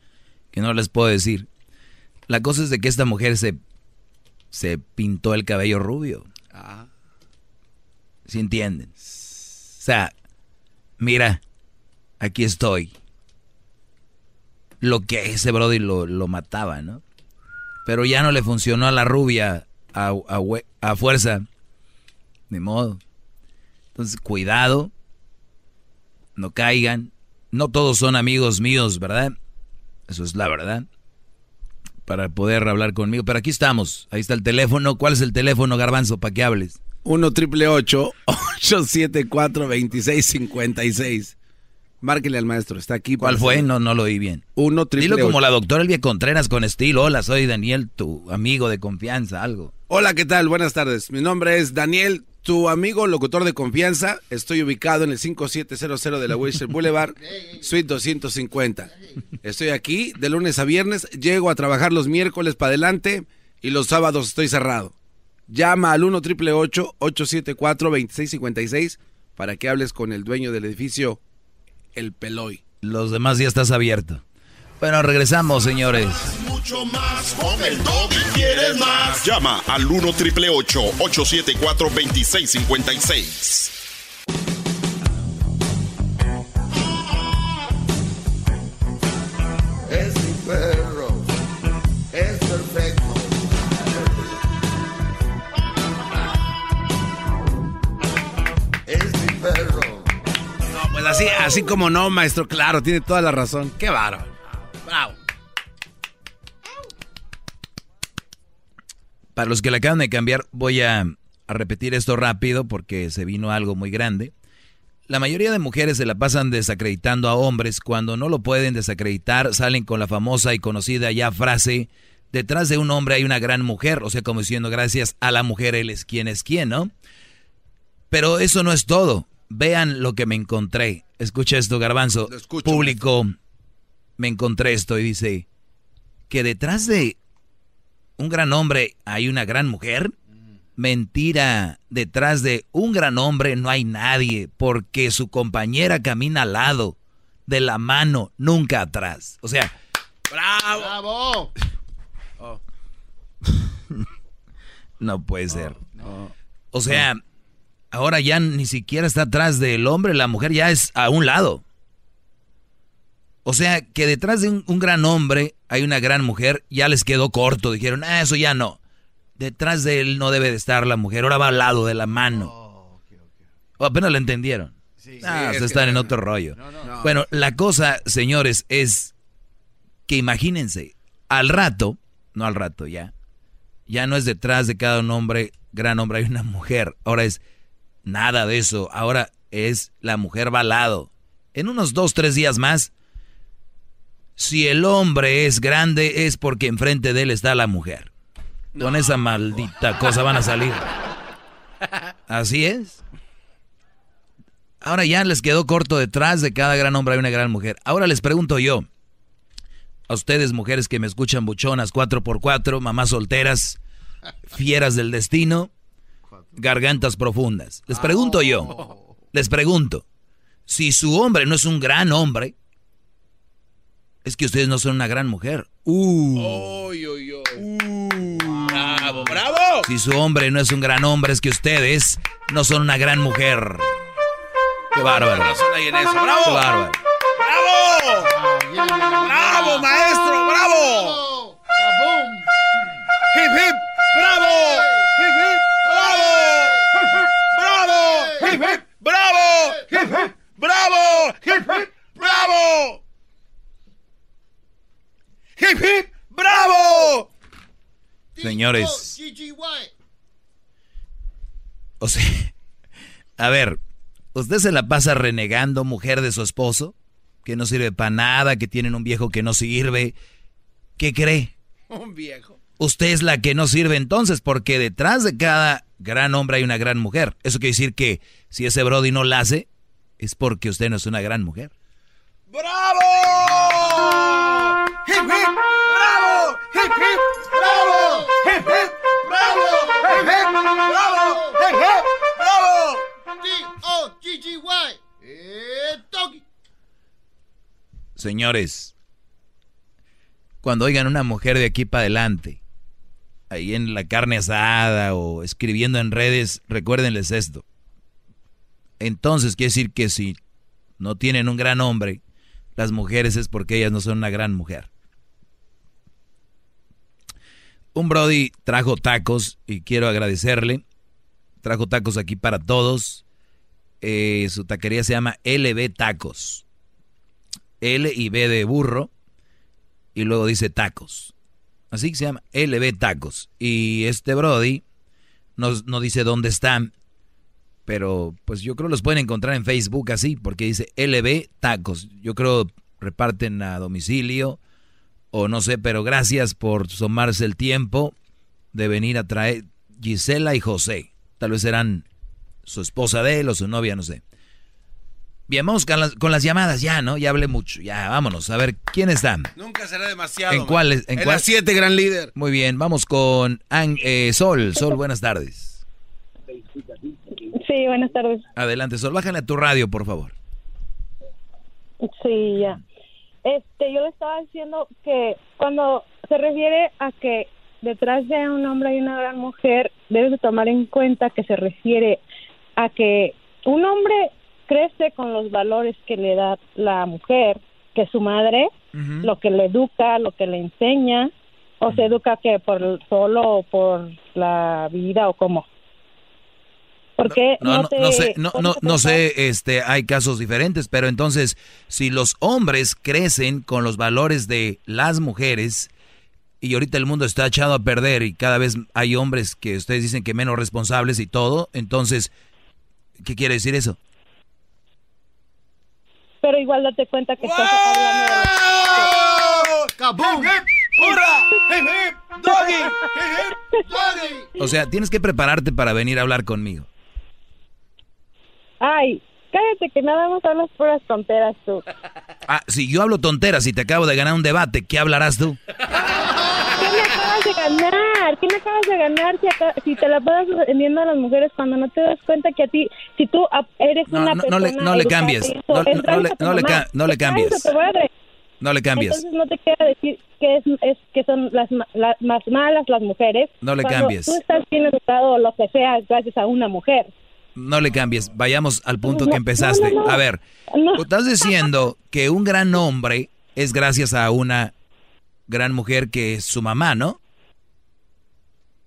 que no les puedo decir. La cosa es de que esta mujer se, se pintó el cabello rubio. Ah. ¿Sí entienden? O sea, mira, aquí estoy. Lo que ese Brody lo, lo mataba, ¿no? Pero ya no le funcionó a la rubia a, a, fuerza. De modo. Entonces, cuidado. No caigan. No todos son amigos míos, ¿verdad? Eso es la verdad. Para poder hablar conmigo. Pero aquí estamos. Ahí está el teléfono. ¿Cuál es el teléfono, Garbanzo, para que hables? 1 triple 874 2656 Márquele al maestro, está aquí. ¿Cuál fue? No, no lo oí bien. Uno Dilo como la doctora Elvia Contreras con estilo. Hola, soy Daniel, tu amigo de confianza, algo. Hola, ¿qué tal? Buenas tardes. Mi nombre es Daniel, tu amigo locutor de confianza. Estoy ubicado en el 5700 de la Wilshire Boulevard, Suite 250. Estoy aquí de lunes a viernes. Llego a trabajar los miércoles para adelante y los sábados estoy cerrado. Llama al 1 triple 874 2656 para que hables con el dueño del edificio el Peloy. Los demás ya estás abierto. Bueno, regresamos, señores. Mucho más con el ¿Quieres más? Llama al 1 triple 874 2656. Es mi perro. Es perfecto. Es mi perro. Pues así, así como no, maestro, claro, tiene toda la razón. Qué bárbaro. Bravo. Para los que le acaban de cambiar, voy a, a repetir esto rápido porque se vino algo muy grande. La mayoría de mujeres se la pasan desacreditando a hombres. Cuando no lo pueden desacreditar, salen con la famosa y conocida ya frase, detrás de un hombre hay una gran mujer. O sea, como diciendo, gracias a la mujer, él es quien es quien, ¿no? Pero eso no es todo. Vean lo que me encontré. Escucha esto, garbanzo. Público, me encontré esto y dice que detrás de un gran hombre hay una gran mujer. Mentira, detrás de un gran hombre no hay nadie, porque su compañera camina al lado, de la mano, nunca atrás. O sea, ¡Bravo! ¡Bravo! Oh. no puede ser. O sea, ahora ya ni siquiera está atrás del hombre, la mujer ya es a un lado. O sea, que detrás de un, un gran hombre hay una gran mujer, ya les quedó corto, dijeron, ah, eso ya no. Detrás de él no debe de estar la mujer, ahora va al lado de la mano. O apenas lo entendieron. ah, sí, se es están que- en otro rollo. Bueno, la cosa, señores, es que imagínense, al rato, no al rato ya, ya no es detrás de cada un hombre, gran hombre, hay una mujer. Ahora es nada de eso. Ahora es la mujer va al lado. En unos dos, tres días más, si el hombre es grande es porque enfrente de él está la mujer. Con esa maldita cosa van a salir. Así es. Ahora ya les quedó corto detrás de cada gran hombre hay una gran mujer. Ahora les pregunto yo, a ustedes mujeres que me escuchan buchonas 4x4, mamás solteras, fieras del destino, gargantas profundas. Les pregunto yo, les pregunto, si su hombre no es un gran hombre, es que ustedes no son una gran mujer. Uh. Uy, uy, uy. Bravo, bravo. Si su hombre no es un gran hombre, es que ustedes no son una gran mujer. Qué bárbaro. hay en eso. Bravo. Qué bárbaro. ¡Bravo! ¡Bravo, maestro! ¡Bravo! ¡Hip, hip! ¡Bravo! ¡Hip, hip! ¡Bravo! ¡Bravo! ¡Hip, hip! ¡Bravo! ¡Hip, hip! ¡Bravo! ¡Hip, hip! ¡Bravo! ¡Hip, hip! ¡Bravo! Señores, O sea, a ver, ¿usted se la pasa renegando mujer de su esposo? Que no sirve para nada, que tienen un viejo que no sirve. ¿Qué cree? Un viejo. Usted es la que no sirve entonces, porque detrás de cada gran hombre hay una gran mujer. Eso quiere decir que si ese Brody no la hace, es porque usted no es una gran mujer. ¡Bravo! ¡Hip, hip! ¡Bravo! ¡Hip, hip! ¡Bravo! ¡Hip, hip! ¡Bravo! ¡Hip, hip! ¡Bravo! ¡Hip, hip! ¡Bravo! T-O-G-G-Y. Eh, Doggy. Señores, cuando oigan una mujer de aquí para adelante, ahí en la carne asada o escribiendo en redes, recuérdenles esto. Entonces quiere decir que si no tienen un gran hombre, las mujeres es porque ellas no son una gran mujer. Un Brody trajo tacos y quiero agradecerle. Trajo tacos aquí para todos. Eh, su taquería se llama LB Tacos. L y B de burro. Y luego dice tacos. Así que se llama LB Tacos. Y este Brody nos, no dice dónde están. Pero pues yo creo los pueden encontrar en Facebook así. Porque dice LB Tacos. Yo creo reparten a domicilio. O no sé, pero gracias por tomarse el tiempo de venir a traer Gisela y José. Tal vez serán su esposa de él o su novia, no sé. Bien, vamos con las, con las llamadas ya, ¿no? Ya hablé mucho. Ya, vámonos. A ver, ¿quién está? Nunca será demasiado. ¿En cuál? En, En cuál? las siete, gran líder. Muy bien, vamos con An- eh, Sol. Sol, buenas tardes. Sí, buenas tardes. Adelante, Sol. Bájale a tu radio, por favor. Sí, ya. Este, yo le estaba diciendo que cuando se refiere a que detrás de un hombre hay una gran mujer, debes de tomar en cuenta que se refiere a que un hombre crece con los valores que le da la mujer, que su madre, lo que le educa, lo que le enseña, o se educa que por solo por la vida o cómo. Porque No, no, te no sé, no, pones no, a no pensar- sé, este, hay casos diferentes, pero entonces, si los hombres crecen con los valores de las mujeres, y ahorita el mundo está echado a perder y cada vez hay hombres que ustedes dicen que menos responsables y todo, entonces, ¿qué quiere decir eso? pero igual date cuenta que estás hablando de. ¡Hip, hip! ¡Doggy! ¡Hip, hip! ¡Doggy! O sea, tienes que prepararte para venir a hablar conmigo. Ay, cállate que nada más hablas puras tonteras tú. Ah, si yo hablo tonteras y te acabo de ganar un debate, ¿qué hablarás tú? ¿Qué me acabas de ganar? ¿Qué me acabas de ganar si, acá- si te la pasas vendiendo a las mujeres cuando no te das cuenta que a ti, si tú eres No, una no, persona no le- no le educada cambies. eso, No- le- no le mamá. ca- no le cambies. No le cambies. Entonces no te quiero decir que es, es que son las, las más malas las mujeres. No le cambies. Tú estás bien educado o lo que sea gracias a una mujer. No le cambies, vayamos al punto que empezaste. A ver, tú estás diciendo que un gran hombre es gracias a una gran mujer que es su mamá, ¿no?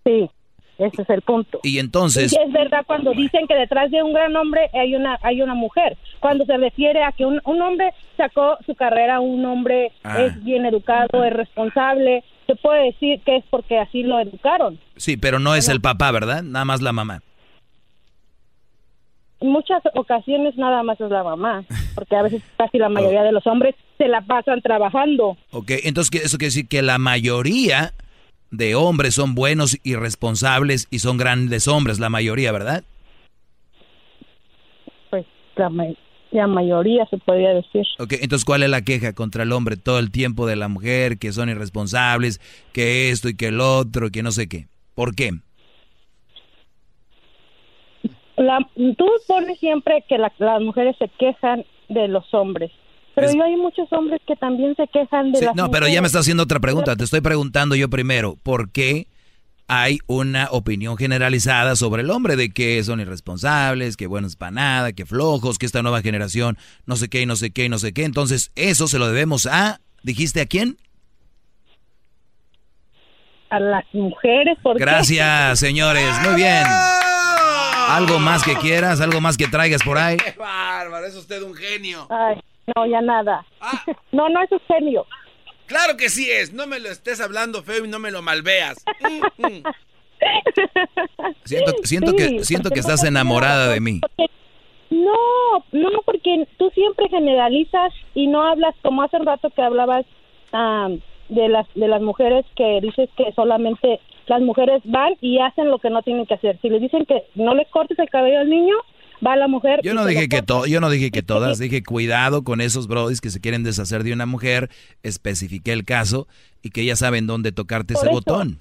Sí, ese es el punto. Y entonces, Y es verdad cuando dicen que detrás de un gran hombre hay una hay una mujer. Cuando se refiere a que un, un hombre sacó su carrera, un hombre Ah. es bien educado, es responsable, se puede decir que es porque así lo educaron. sí, pero no es el papá, ¿verdad? Nada más la mamá. Muchas ocasiones nada más es la mamá, porque a veces casi la mayoría de los hombres se la pasan trabajando. Ok, entonces ¿qué- eso quiere decir que la mayoría de hombres son buenos y responsables y son grandes hombres, la mayoría, ¿verdad? Pues la, la mayoría se podría decir. Ok, entonces ¿cuál es la queja contra el hombre todo el tiempo de la mujer, que son irresponsables, que esto y que el otro, que no sé qué? ¿Por qué? La, tú pones siempre que la- las mujeres se quejan de los hombres, pero yo hay muchos hombres que también se quejan de Sí, las no, pero ya me está haciendo otra pregunta. Te estoy preguntando yo primero, ¿por qué hay una opinión generalizada sobre el hombre de que son irresponsables, que buenos para nada, que flojos, que esta nueva generación no sé qué y no sé qué y no sé qué? Entonces, eso se lo debemos a, dijiste a quién? A las mujeres, porque Gracias, señores. Muy bien. Algo más que quieras, algo más que traigas por ahí. ¡Qué bárbaro! Es usted un genio. Ay, no, ya nada. No, no es un genio. Claro que sí es. No me lo estés hablando feo y no me lo malveas. Mm, mm. Siento, siento Sí, que siento que estás enamorada de mí. No, no, porque tú siempre generalizas y no hablas como hace un rato que hablabas am, de las de las mujeres que dices que solamente las mujeres van y hacen lo que no tienen que hacer. Si le dicen que no le cortes el cabello al niño, va la mujer. Yo no dije que corta. to- yo no dije que todas, dije cuidado con esos brodis que se quieren deshacer de una mujer, especifiqué el caso y que ya saben dónde tocarte Por ese eso. botón.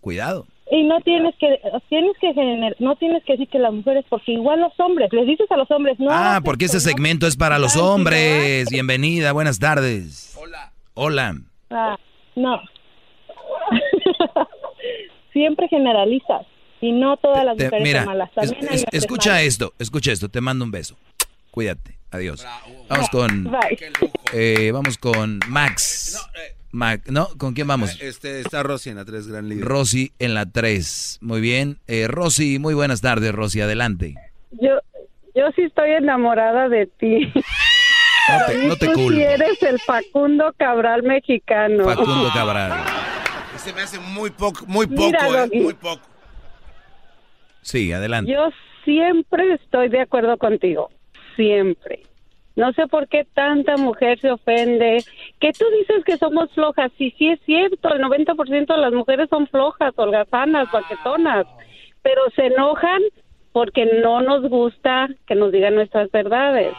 Cuidado. Y no tienes que tienes que gener- no tienes que decir que las mujeres porque igual los hombres les dices a los hombres no. Ah, porque no segmento es para los hombres. Bienvenida, buenas tardes. Hola. Hola. Ah, no. Siempre generalizas y no todas las Te- mujeres mira, son malas. es- es- escucha esto, escucha esto, te mando un beso. Cuídate, adiós. Vamos con Bye. eh, vamos con Max. Mac- ¿no? ¿Con quién vamos? Este, está Rosy en la 3 Gran Líder. Rosy en la 3. Muy bien. Eh, Rosy, muy buenas tardes, Rosy, adelante. Yo, yo sí estoy enamorada de ti. No te, no te Tú sí eres el Facundo Cabral mexicano. Facundo Cabral. Se me hace muy poco, muy poco, eh, muy poco. Sí, adelante. Yo siempre estoy de acuerdo contigo. Siempre. No sé por qué tanta mujer se ofende. Que tú dices que somos flojas. Sí, sí es cierto. El 90% de las mujeres son flojas, holgazanas, baquetonas. Pero se enojan porque no nos gusta que nos digan nuestras verdades.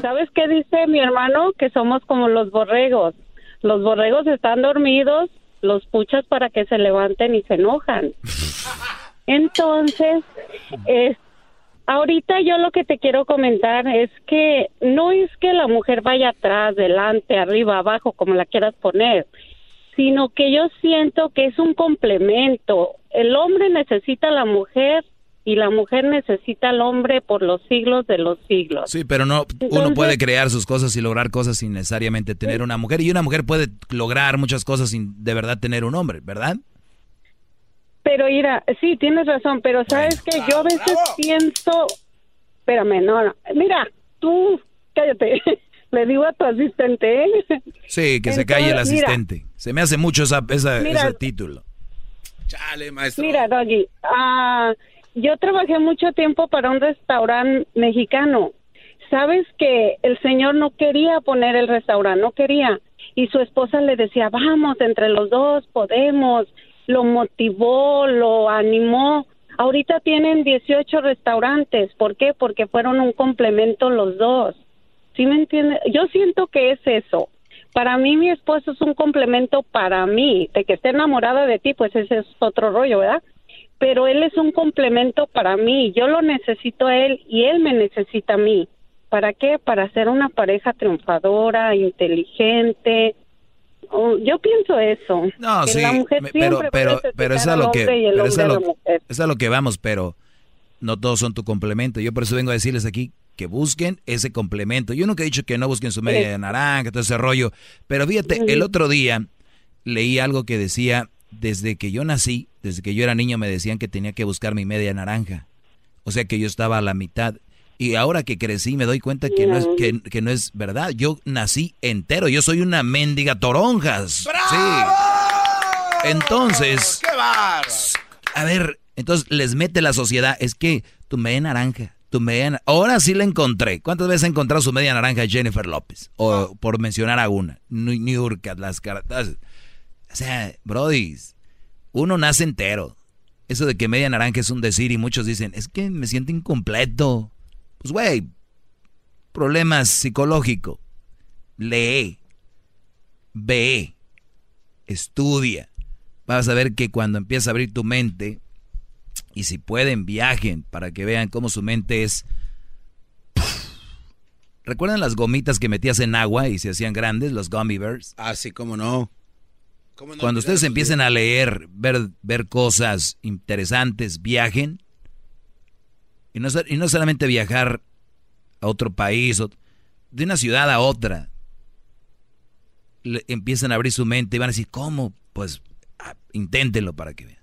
¿Sabes qué dice mi hermano? Que somos como los borregos. Los borregos están dormidos, los puchas para que se levanten y se enojan. Entonces, es, ahorita yo lo que te quiero comentar es que no es que la mujer vaya atrás, delante, arriba, abajo, como la quieras poner, sino que yo siento que es un complemento. El hombre necesita a la mujer y la mujer necesita al hombre por los siglos de los siglos. Sí, pero no, uno puede crear sus cosas y lograr cosas sin necesariamente tener una mujer. Y una mujer puede lograr muchas cosas sin de verdad tener un hombre, ¿verdad? Pero mira, sí, tienes razón, pero sabes que yo a veces pienso, espérame, no, no, mira, tú, cállate, le digo a tu asistente, ¿eh? Sí, que se calle el mira. asistente. Se me hace mucho esa, esa- Mira. ese título. Chale, maestro. Mira, Doggy, ah, yo trabajé mucho tiempo para un restaurante mexicano. Sabes que el señor no quería poner el restaurante, no quería. Y su esposa le decía, vamos, entre los dos podemos. Lo motivó, lo animó. Ahorita tienen 18 restaurantes. ¿Por qué? Porque fueron un complemento los dos. ¿Sí me entiendes? Yo siento que es eso. Para mí mi esposo es un complemento para mí. De que esté enamorada de ti, pues ese es otro rollo, ¿verdad? Pero él es un complemento para mí. Yo lo necesito a él y él me necesita a mí. ¿Para qué? Para ser una pareja triunfadora, inteligente. Oh, yo pienso eso. No, que sí, la mujer pero, pero, pero es lo que, pero es lo que vamos, pero no todos son tu complemento. Yo por eso vengo a decirles aquí que busquen ese complemento. Yo nunca he dicho que no busquen su media de naranja, todo ese rollo. Pero fíjate, el otro día leí algo que decía, desde que yo nací, desde que yo era niño, me decían que tenía que buscar mi media naranja. O sea que yo estaba a la mitad. Y ahora que crecí me doy cuenta que no es, que, que no es verdad. Yo nací entero. Yo soy una mendiga toronjas. Sí. Entonces, a ver, entonces les mete la sociedad. Es que tu media naranja, tu media na- Ahora sí la encontré. ¿Cuántas veces ha encontrado su media naranja Jennifer López? O por mencionar a una. New York, las caratas. O sea, brodis, uno nace entero. Eso de que media naranja es un decir y muchos dicen, es que me siento incompleto. Pues, güey, problemas psicológicos. Lee, ve, estudia. Vas a ver que cuando empieza a abrir tu mente, y si pueden, viajen para que vean cómo su mente es... ¿Recuerdan las gomitas que metías en agua y se hacían grandes, los gummy bears? Ah, sí, cómo no. ¿Cómo no Cuando ustedes empiecen a leer, ver, ver cosas interesantes, viajen. Y no, y no solamente viajar a otro país, o- de una ciudad a otra. Le- empiezan a abrir su mente y van a decir, ¿cómo? Pues ah, inténtenlo para que vean.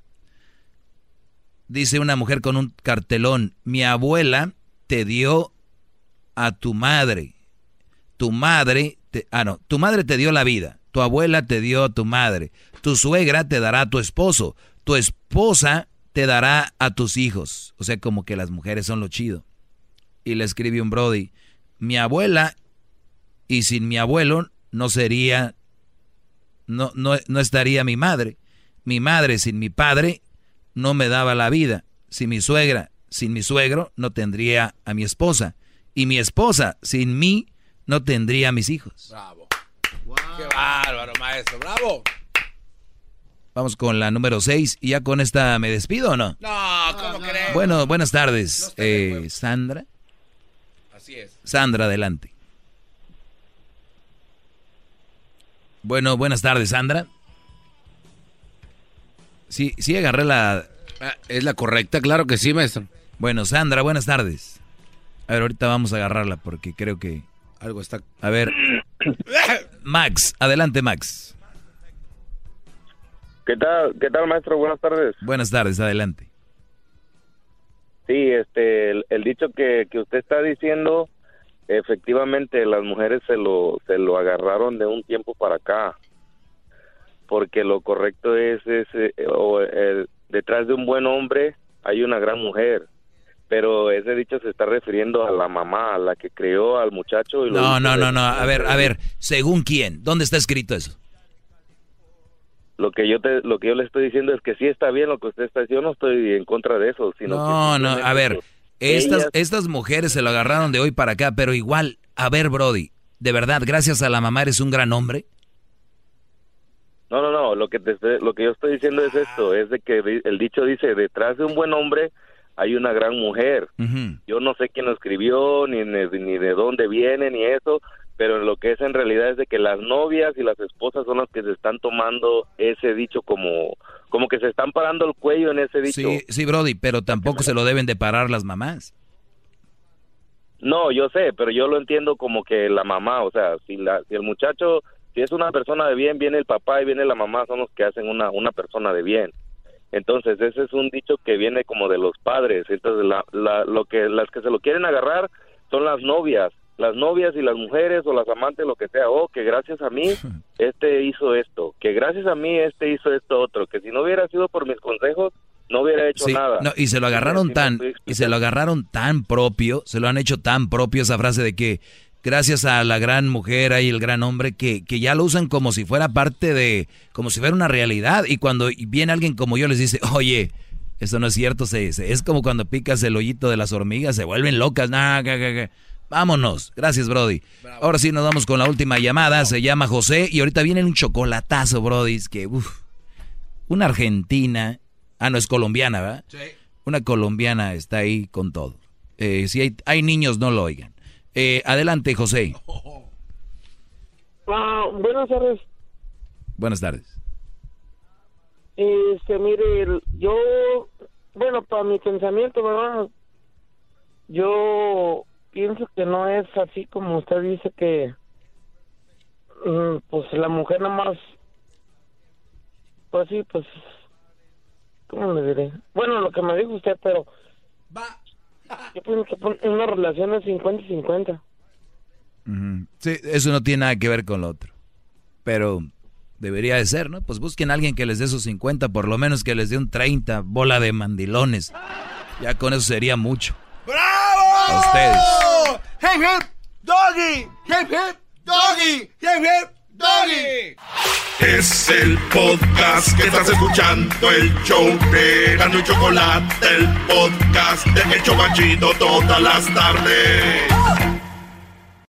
Dice una mujer con un cartelón, mi abuela te dio a tu madre. Tu madre, te- ah no, tu madre te dio la vida. Tu abuela te dio a tu madre. Tu suegra te dará a tu esposo. Tu esposa te dará a tus hijos. O sea, como que las mujeres son lo chido. Y le escribe un Brody, mi abuela, y sin mi abuelo no sería, no, no, no estaría mi madre. Mi madre sin mi padre no me daba la vida. Si mi suegra sin mi suegro no tendría a mi esposa. Y mi esposa sin mí no tendría a mis hijos. Bravo. Qué bárbaro, maestro. Bravo. Vamos con la número 6 y ya con esta me despido o no? No, ¿cómo crees? Bueno, buenas tardes. eh, Sandra. Así es. Sandra, adelante. Bueno, buenas tardes, Sandra. Sí, sí agarré la... Ah, ¿Es la correcta? Claro que sí, maestro. Bueno, Sandra, buenas tardes. A ver, ahorita vamos a agarrarla porque creo que... Algo está... A ver. Max, adelante, Max. ¿Qué tal, qué tal, maestro? Buenas tardes. Buenas tardes, adelante. Sí, este, el, el dicho que, que usted está diciendo, efectivamente las mujeres se lo, se lo agarraron de un tiempo para acá, porque lo correcto es, es eh, o, eh, detrás de un buen hombre hay una gran mujer, pero ese dicho se está refiriendo a la mamá, a la que crió al muchacho. Y No, no, no, no. A ver, a ver. ¿Según quién? ¿Dónde está escrito eso? Lo que yo te, lo que yo le estoy diciendo es que sí está bien lo que usted está diciendo, yo no estoy en contra de eso, sino No, que no. A ver. Estas, ellas- estas mujeres se lo agarraron de hoy para acá, pero igual, a ver, Brody, de verdad, gracias a la mamá eres un gran hombre. No, no, no, lo que te lo que yo estoy diciendo es esto, es de que el dicho dice, detrás de un buen hombre hay una gran mujer. Yo no sé quién lo escribió, ni, de- ni de dónde viene, ni eso, pero lo que es en realidad es de que las novias y las esposas son las que se están tomando ese dicho como, como que se están parando el cuello en ese dicho. Sí, sí, Brody, pero tampoco se lo deben de parar las mamás. No, yo sé, pero yo lo entiendo como que la mamá, o sea, si, la, si el muchacho, si es una persona de bien, viene el papá y viene la mamá, son los que hacen una, una persona de bien. Entonces, ese es un dicho que viene como de los padres. Entonces, la, la, lo que, las que se lo quieren agarrar son las novias, las novias y las mujeres o las amantes, lo que sea. Oh, que gracias a mí este hizo esto, que gracias a mí este hizo esto otro, que si no hubiera sido por mis consejos, no hubiera hecho Sí, nada. no, y se lo agarraron tan, y se lo agarraron tan propio, se lo han hecho tan propio esa frase de que gracias a la gran mujer y el gran hombre que, que ya lo usan como si fuera parte de, como si fuera una realidad. Y cuando viene alguien como yo les dice, oye, eso no es cierto, se, se- es como cuando picas el hoyito de las hormigas, se vuelven locas. Nah, ga, ga, ga. Vámonos. Gracias, Brody. Ahora sí nos vamos con la última llamada. Se llama José y ahorita viene un chocolatazo, Brody. Que, uff. Una argentina. Ah, no, es colombiana, ¿verdad? Sí. Una colombiana está ahí con todo. Eh, si hay, hay niños, no lo oigan. Eh, adelante, José. Ah, buenas tardes. Buenas tardes. Este, mire, yo, bueno, para mi pensamiento, ¿verdad? Yo pienso que no es así como usted dice que, mm, pues la mujer nada más, pues sí, pues, ¿cómo le diré? Bueno, lo que me dijo usted, pero yo pienso que una relación es 50 y 50. Ujú. Sí, eso no tiene nada que ver con lo otro. Pero debería de ser, ¿no? Pues busquen a alguien que les dé sus 50, por lo menos que les dé un 30, bola de mandilones. Ya con eso sería mucho. A ustedes. ¡Hip hip! ¡Doggy! ¡Hip hip! ¡Doggy! ¡Hip hip! Es el podcast que estás escuchando, el show de Gano y Chocolate, el podcast de El Chobachito todas las tardes.